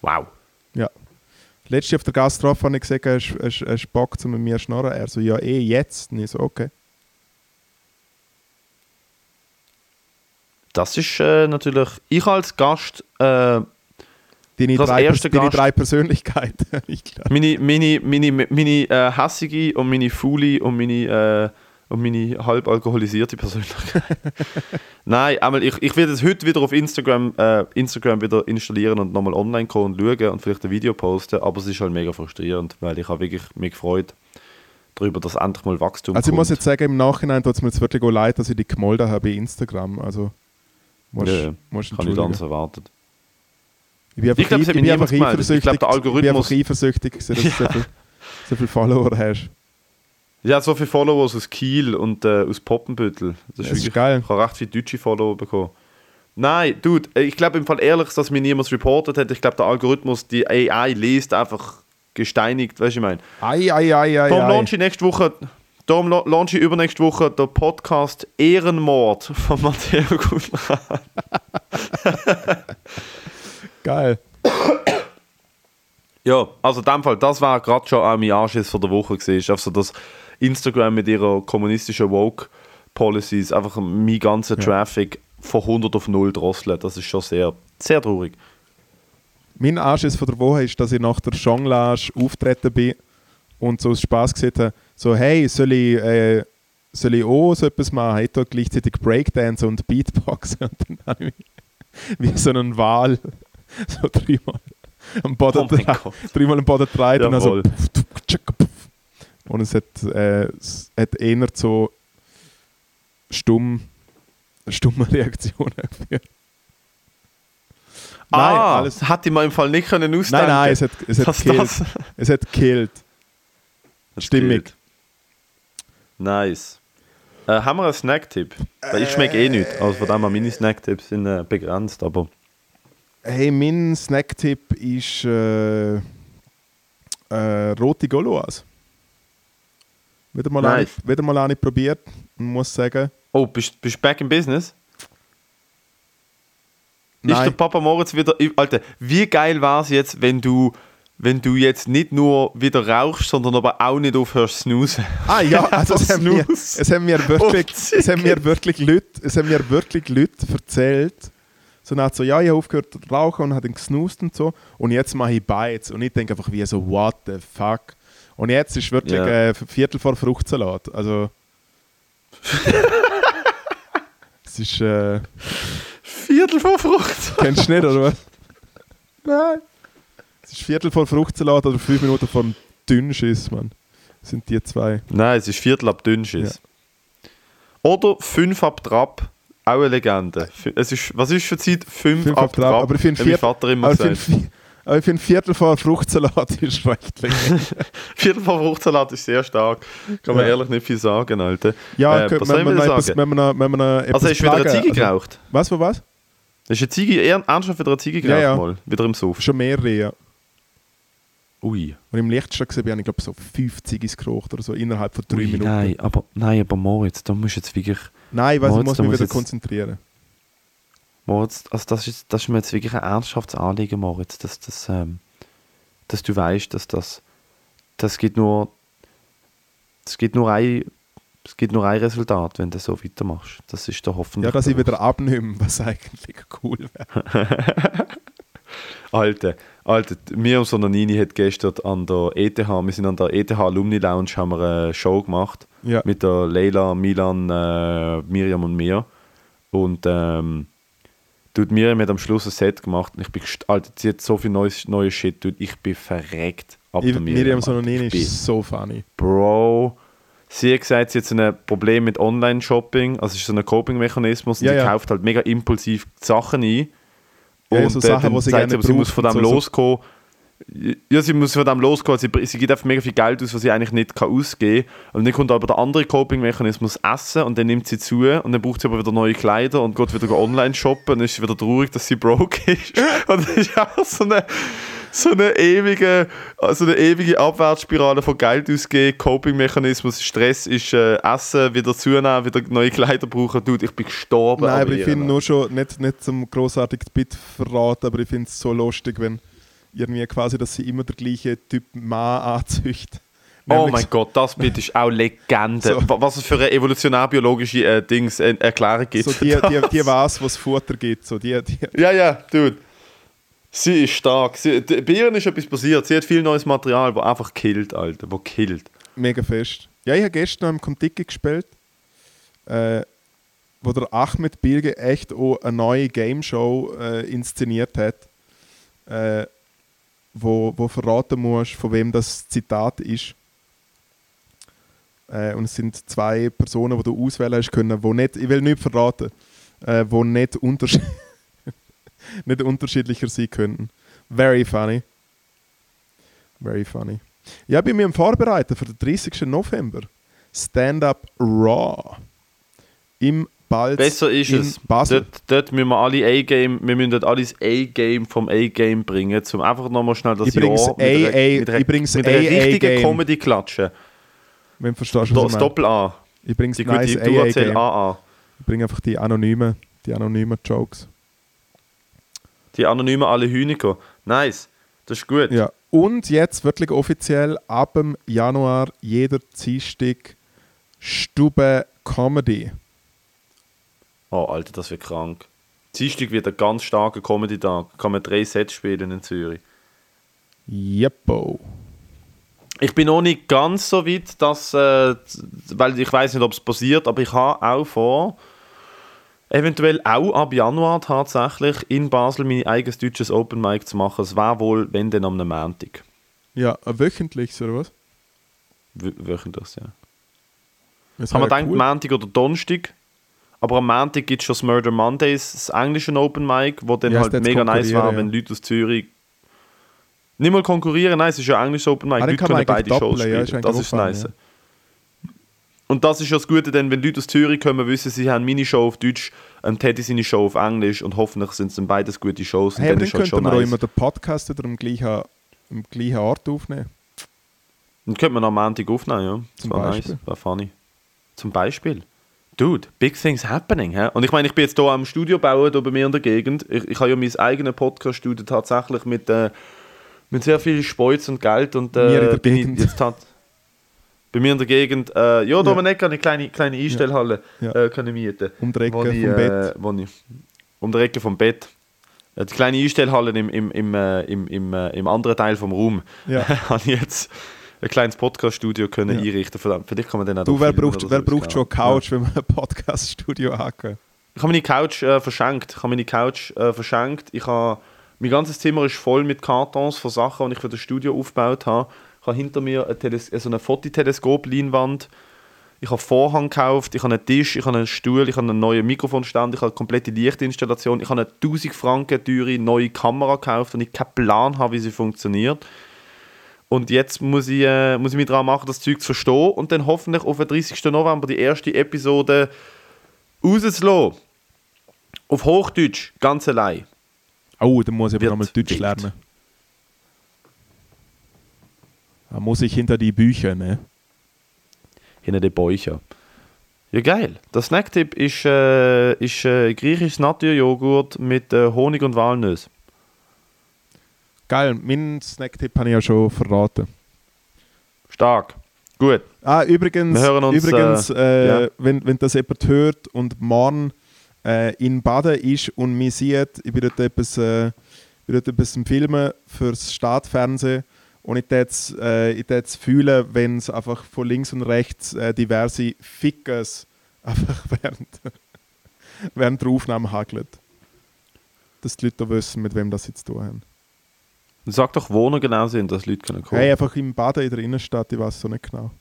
Wow. Ja. Letztes Jahr auf der Gastrophe habe ich gesagt, hast du Bock zu mit mir schnorren? Er so, ja eh, jetzt. Und ich so, okay. Das ist äh, natürlich, ich als Gast, äh, Deine, drei, erste deine Gast- drei Persönlichkeiten. (laughs) ich glaub. meine, meine, meine, meine äh, hässige und meine faule und meine, äh, und meine halb alkoholisierte Persönlichkeit. (laughs) Nein, einmal, ich, ich werde es heute wieder auf Instagram, äh, Instagram wieder installieren und nochmal online kommen und schauen und vielleicht ein Video posten, aber es ist halt mega frustrierend, weil ich habe wirklich mich gefreut darüber, dass endlich mal Wachstum Also ich kommt. muss jetzt sagen, im Nachhinein tut es mir jetzt wirklich auch leid, dass ich dich gemolden habe bei Instagram. Also musst, Ja, musst ich nicht entschuldigen. anders erwartet. Ich bin einfach, Ich glaub, hat ich bin einfach gemeldet. Ich glaub, eifersüchtig, der ich bin einfach Algorithmus- eifersüchtig, dass du (laughs) so viel, so viele Follower hast. Ja, so viele Followers aus Kiel und äh, aus Poppenbüttel. Das ist, Das ist wirklich, geil. Ich habe recht viele deutsche Follower bekommen. Nein, Dude, ich glaube im Fall ehrlich, dass mir niemand reportet hat. Ich glaube, der Algorithmus, die AI liest einfach gesteinigt, weißt du, ich meine. Ei, ei, ei, ei, Darum ei. launch ich nächste Woche, darum la- launch ich übernächste Woche der Podcast Ehrenmord von Matteo Gutmann. (laughs) Geil. Ja, also in dem Fall, das war gerade schon auch mein Anschiss von der Woche gewesen. Also dass Instagram mit ihrer kommunistischen Woke-Policies einfach mein ganzen Traffic von 100 auf 0 drosselt. Das ist schon sehr, sehr traurig. Mein Anschiss von der Woche ist, dass ich nach der Jonglage auftreten bin und so aus Spaß gesagt habe, so hey, soll ich, äh, soll ich auch so etwas machen? Ich tue gleichzeitig Breakdance und Beatboxen (laughs) und dann habe ich mich wie so einen Wal (laughs) so dreimal am Boden, Oh dreimal am Boden und dann so und es hat, äh, es hat eher so stumm, stumme (laughs) Reaktionen geführt. Nein, ah, alles- ich mir im Fall nicht können Nein, ausdenken nein, es hat, es hat das- Es hat gekillt. Stimmig. Nice. Äh, haben wir einen Snacktipp? Weil Ich schmecke eh nicht. Also von dem her, meine Snacktipps sind äh, begrenzt, aber Hey, mein Snacktipp ist äh, äh, rote Goloas. Wieder mal, Nice. eine, wieder mal eine probiert und muss sagen, Oh, bist du back in business? Ist der nein, Papa Moritz wieder. Alter, wie geil war es jetzt, wenn du, wenn du jetzt nicht nur wieder rauchst, sondern aber auch nicht aufhörst zu snoozen? ah ja, (laughs) also es haben, mir, es haben mir wirklich, Und es haben mir wirklich Leute, es haben mir wirklich Leute erzählt, so nach so, ja, ich habe aufgehört zu rauchen und habe dann gesnoost und so und jetzt mache ich Bites und ich denke einfach wie so, what the fuck? Und jetzt ist wirklich Ja. äh, Viertel vor Fruchtsalat, also (laughs) es ist, äh, Viertel von Frucht. Kennst du nicht, oder was? (laughs) Nein. Es ist Viertel vor Fruchtsalat oder fünf Minuten vor dem Dünnschiss, Mann. Das sind die zwei. Nein, es ist Viertel ab Dünnschiss. Oder fünf ab Trab. Auch eine Legende. Es ist, was ist für Zeit? Fünf, Fünf ab ab Trab, aber ich finde Vater immer gesagt. Aber ich finde Viertel vor Fruchtsalat (laughs) ist recht lecker. (laughs) Viertel von Fruchtsalat ist sehr stark. Kann man Ja. ehrlich nicht viel sagen, Alter. Ja, Äh, was wenn etwas- sagen? wenn wir noch- wenn wir noch etwas Also hast du wieder eine Ziege also- geraucht? Was, was, was? Hast du eine Ziege, ernsthaft wieder eine Ziege Ja, geraucht ja. mal? Wieder im Suff? Schon mehrere, ja. Ui. Und im gesehen habe ich glaube so 50 Ziggis geraucht oder so innerhalb von drei Ui, Minuten. Nein, aber, nein, aber Moritz, da musst du jetzt wirklich... Nein, ich weiß, ich muss mich muss wieder konzentrieren. Moritz, also das ist, das ist mir jetzt wirklich ein ernsthaftes Anliegen, Moritz, dass, dass, ähm, dass du weißt, dass das, das gibt nur, es gibt nur ein, es gibt nur ein Resultat, wenn du so weitermachst. Das ist der hoffentlich. Ja, dass ich der- wieder abnehme, was eigentlich cool wäre. (laughs) Alter, Alter, mir und Sonanini hat gestern an der ETH, wir sind an der ETH Alumni Lounge, haben wir eine Show gemacht Ja. mit der Leila, Milan, äh, Miriam und mir. Und ähm, Dude, Miriam hat am Schluss ein Set gemacht und ich bin Alter, sie hat so viel neues, neues Shit, dude, ich bin verreckt ab Ich, der Miriam Ich bin- ist so funny. Bro, sie hat gesagt, sie hat so ein Problem mit Online-Shopping, also es ist so ein Coping-Mechanismus und Ja, sie ja. kauft halt mega impulsiv Sachen ein. Ja, und so äh, Sachen, dann wo sie sagt gerne aber, sie muss von dem so- so- loskommen. Ja, sie muss von dem loskommen. Sie, sie gibt einfach mega viel Geld aus, was sie eigentlich nicht kann ausgeben kann. Und dann kommt aber der andere Coping-Mechanismus Essen und dann nimmt sie zu und dann braucht sie aber wieder neue Kleider und geht wieder online shoppen und dann ist sie wieder traurig, dass sie broke ist. (laughs) Und das ist auch so eine, so eine ewige, also eine ewige Abwärtsspirale von Geld ausgeben, Coping-Mechanismus, Stress ist äh, Essen, wieder zunehmen, wieder neue Kleider brauchen. Dude, ich bin gestorben. Nein, aber ich finde nur schon, nicht, nicht zum großartigen Bit verraten, aber ich finde es so lustig, wenn irgendwie quasi, dass sie immer der gleiche Typ Mann anzüchtet. Oh mein Gott, das Bild ist auch Legende. So. Wa- Was es für eine evolutionärbiologische äh, Dings, äh, Erklärung gibt. So die, die, die was, was Futter gibt. So die, die, Ja, ja, dude. Sie ist stark. Sie, bei ihr ist etwas passiert. Sie hat viel neues Material, das einfach killt, Alter. Wo killt. mega fest. Ja, ich habe gestern noch im Kontiki gespielt, äh, wo der Ahmed Bilge echt auch eine neue Game Show äh, inszeniert hat, äh, wo, wo verraten muss, von wem das Zitat ist. Äh, und es sind zwei Personen, die du auswählen hast können, wo nicht, ich will nicht verraten, äh, wo nicht, unterschied (laughs) nicht unterschiedlicher sein könnten. Very funny. Very funny. Ja, ich bin mir am Vorbereiten für den 30. November. Stand-up Raw. Im Balz Besser ist es. Basel. Dort, dort müssen wir alle A-Game, wir müssen dort alles A-Game vom A-Game bringen, um einfach nochmal schnell das Übrigens Jahr mit einer, mit einer, übrigens mit einer richtigen. Comedy klatschen. Wenn du verstehst, was Das ich. Doppel-A. Übrigens Die nice gute Duracell AA-Game. AA. Ich bringe einfach die anonymen, die anonymen Jokes. Die anonymen alle Hühniger. Nice. Das ist gut. Ja. Und jetzt wirklich offiziell ab dem Januar jeder Dienstag Stube Comedy. Oh, Alter, das wird krank. Dienstag wird ein ganz starker Comedy-Tag. Kann man drei Sets spielen in Zürich. Jeppo. Ich bin noch nicht ganz so weit, dass, äh, weil ich weiß nicht, ob es passiert, aber ich habe auch vor, eventuell auch ab Januar tatsächlich in Basel mein eigenes deutsches Open Mic zu machen. Es wäre wohl, wenn denn am Montag. Ja, ein wöchentliches oder was? W wöchentlich, ja. Das Haben wir gedacht, cool. Montag oder Donnerstag. Aber am Montag gibt es schon das Murder Mondays, das englische Open Mic, wo dann Ja, halt mega nice war, ja. wenn Leute aus Zürich nicht mal konkurrieren, nein, es ist ja ein englisches Open Mic, Ah, Leute können beide Shows doppeln, ja, spielen, ist das ist auch nice. Und das ist ja das Gute, denn wenn Leute aus Zürich kommen, wissen sie, haben meine Show auf Deutsch, ähm, Teddy seine Show auf Englisch und hoffentlich sind es dann beides gute Shows und Hey, dann dann ist halt schon wir auch nice. immer den Podcast wieder am gleichen, am gleichen Ort aufnehmen. Dann könnte man am Montag aufnehmen, ja. Das Zum war Beispiel. nice, war funny. Zum Beispiel. Dude, big things happening. Hä? Und ich meine, ich bin jetzt hier am Studio bauen, hier bei mir in der Gegend. Ich, ich habe ja mein eigenes Podcast-Studio tatsächlich mit, äh, mit sehr viel Speuz und Geld. Und, äh, Mir in der bin ich Gegend. Jetzt tat, bei mir in der Gegend. Äh, ja, da Ja. ja. eine eine kleine, kleine Einstellhalle Ja. Äh, können mieten. Um die Ecke vom ich, Bett. Äh, wo ich, um die Ecke vom Bett. Äh, Die kleine Einstellhalle im, im, im, äh, im, im, im anderen Teil vom Raum. Ja. (laughs) habe ich jetzt ein kleines Podcast-Studio können Ja. einrichten. Für dich kann man dann auch Du, wer braucht, wer braucht schon eine. Couch, wenn man ein Podcast-Studio angeht? Ich habe meine Couch äh, verschenkt. Ich habe meine Couch äh, verschenkt. Ich habe, mein ganzes Zimmer ist voll mit Kartons von Sachen, die ich für das Studio aufgebaut habe. Ich habe hinter mir eine, Teles äh, so eine Fototeleskop-Leinwand. Ich habe Vorhang gekauft, ich habe einen Tisch, ich habe einen Stuhl, ich habe einen neuen Mikrofonstand, ich habe eine komplette Lichtinstallation, ich habe eine 1000 Franken teure neue Kamera gekauft und ich keinen Plan habe, wie sie funktioniert. Und jetzt muss ich, äh, muss ich mich daran machen, das Zeug zu verstehen und dann hoffentlich auf den 30. November die erste Episode rauszulassen. Auf Hochdeutsch, ganz allein. Oh, dann muss ich aber nochmal Deutsch lernen. Da muss ich hinter die Bücher, ne? Hinter den Bäuchen. Ja, geil. Der Snacktipp ist, äh, ist äh, griechisches Naturjoghurt mit äh, Honig und Walnüsse. Geil, meinen Snacktipp habe ich ja schon verraten. Stark. Gut. Ah, übrigens, Wir hören uns, übrigens äh, äh, ja. wenn, wenn das jemand hört und morgen äh, in Baden ist und mich sieht, ich dort etwas, äh, dort etwas Filmen fürs Staatsfernsehen und ich jetzt äh, ich würd fühlen, wenn es einfach von links und rechts äh, diverse Fickers (laughs) einfach während, während der Aufnahme hagelt. Dass die Leute wissen, mit wem das sie zu tun haben. Sag doch, wo noch genau sind, dass Leute können kommen. Hey, einfach im Baden in der Innenstadt, ich weiß so nicht genau.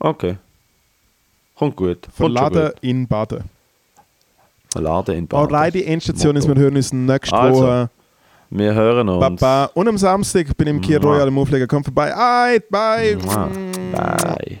Okay. Kommt gut. Verladen gut. in Baden. Verladen in Baden. Alright, die Endstation ist, wir hören uns nächste Also, Woche. Wir hören uns. Baba. Und am Samstag bin ich im Kier. Royal im Auflegen. Kommt vorbei. Ait, bye. Mua. Bye.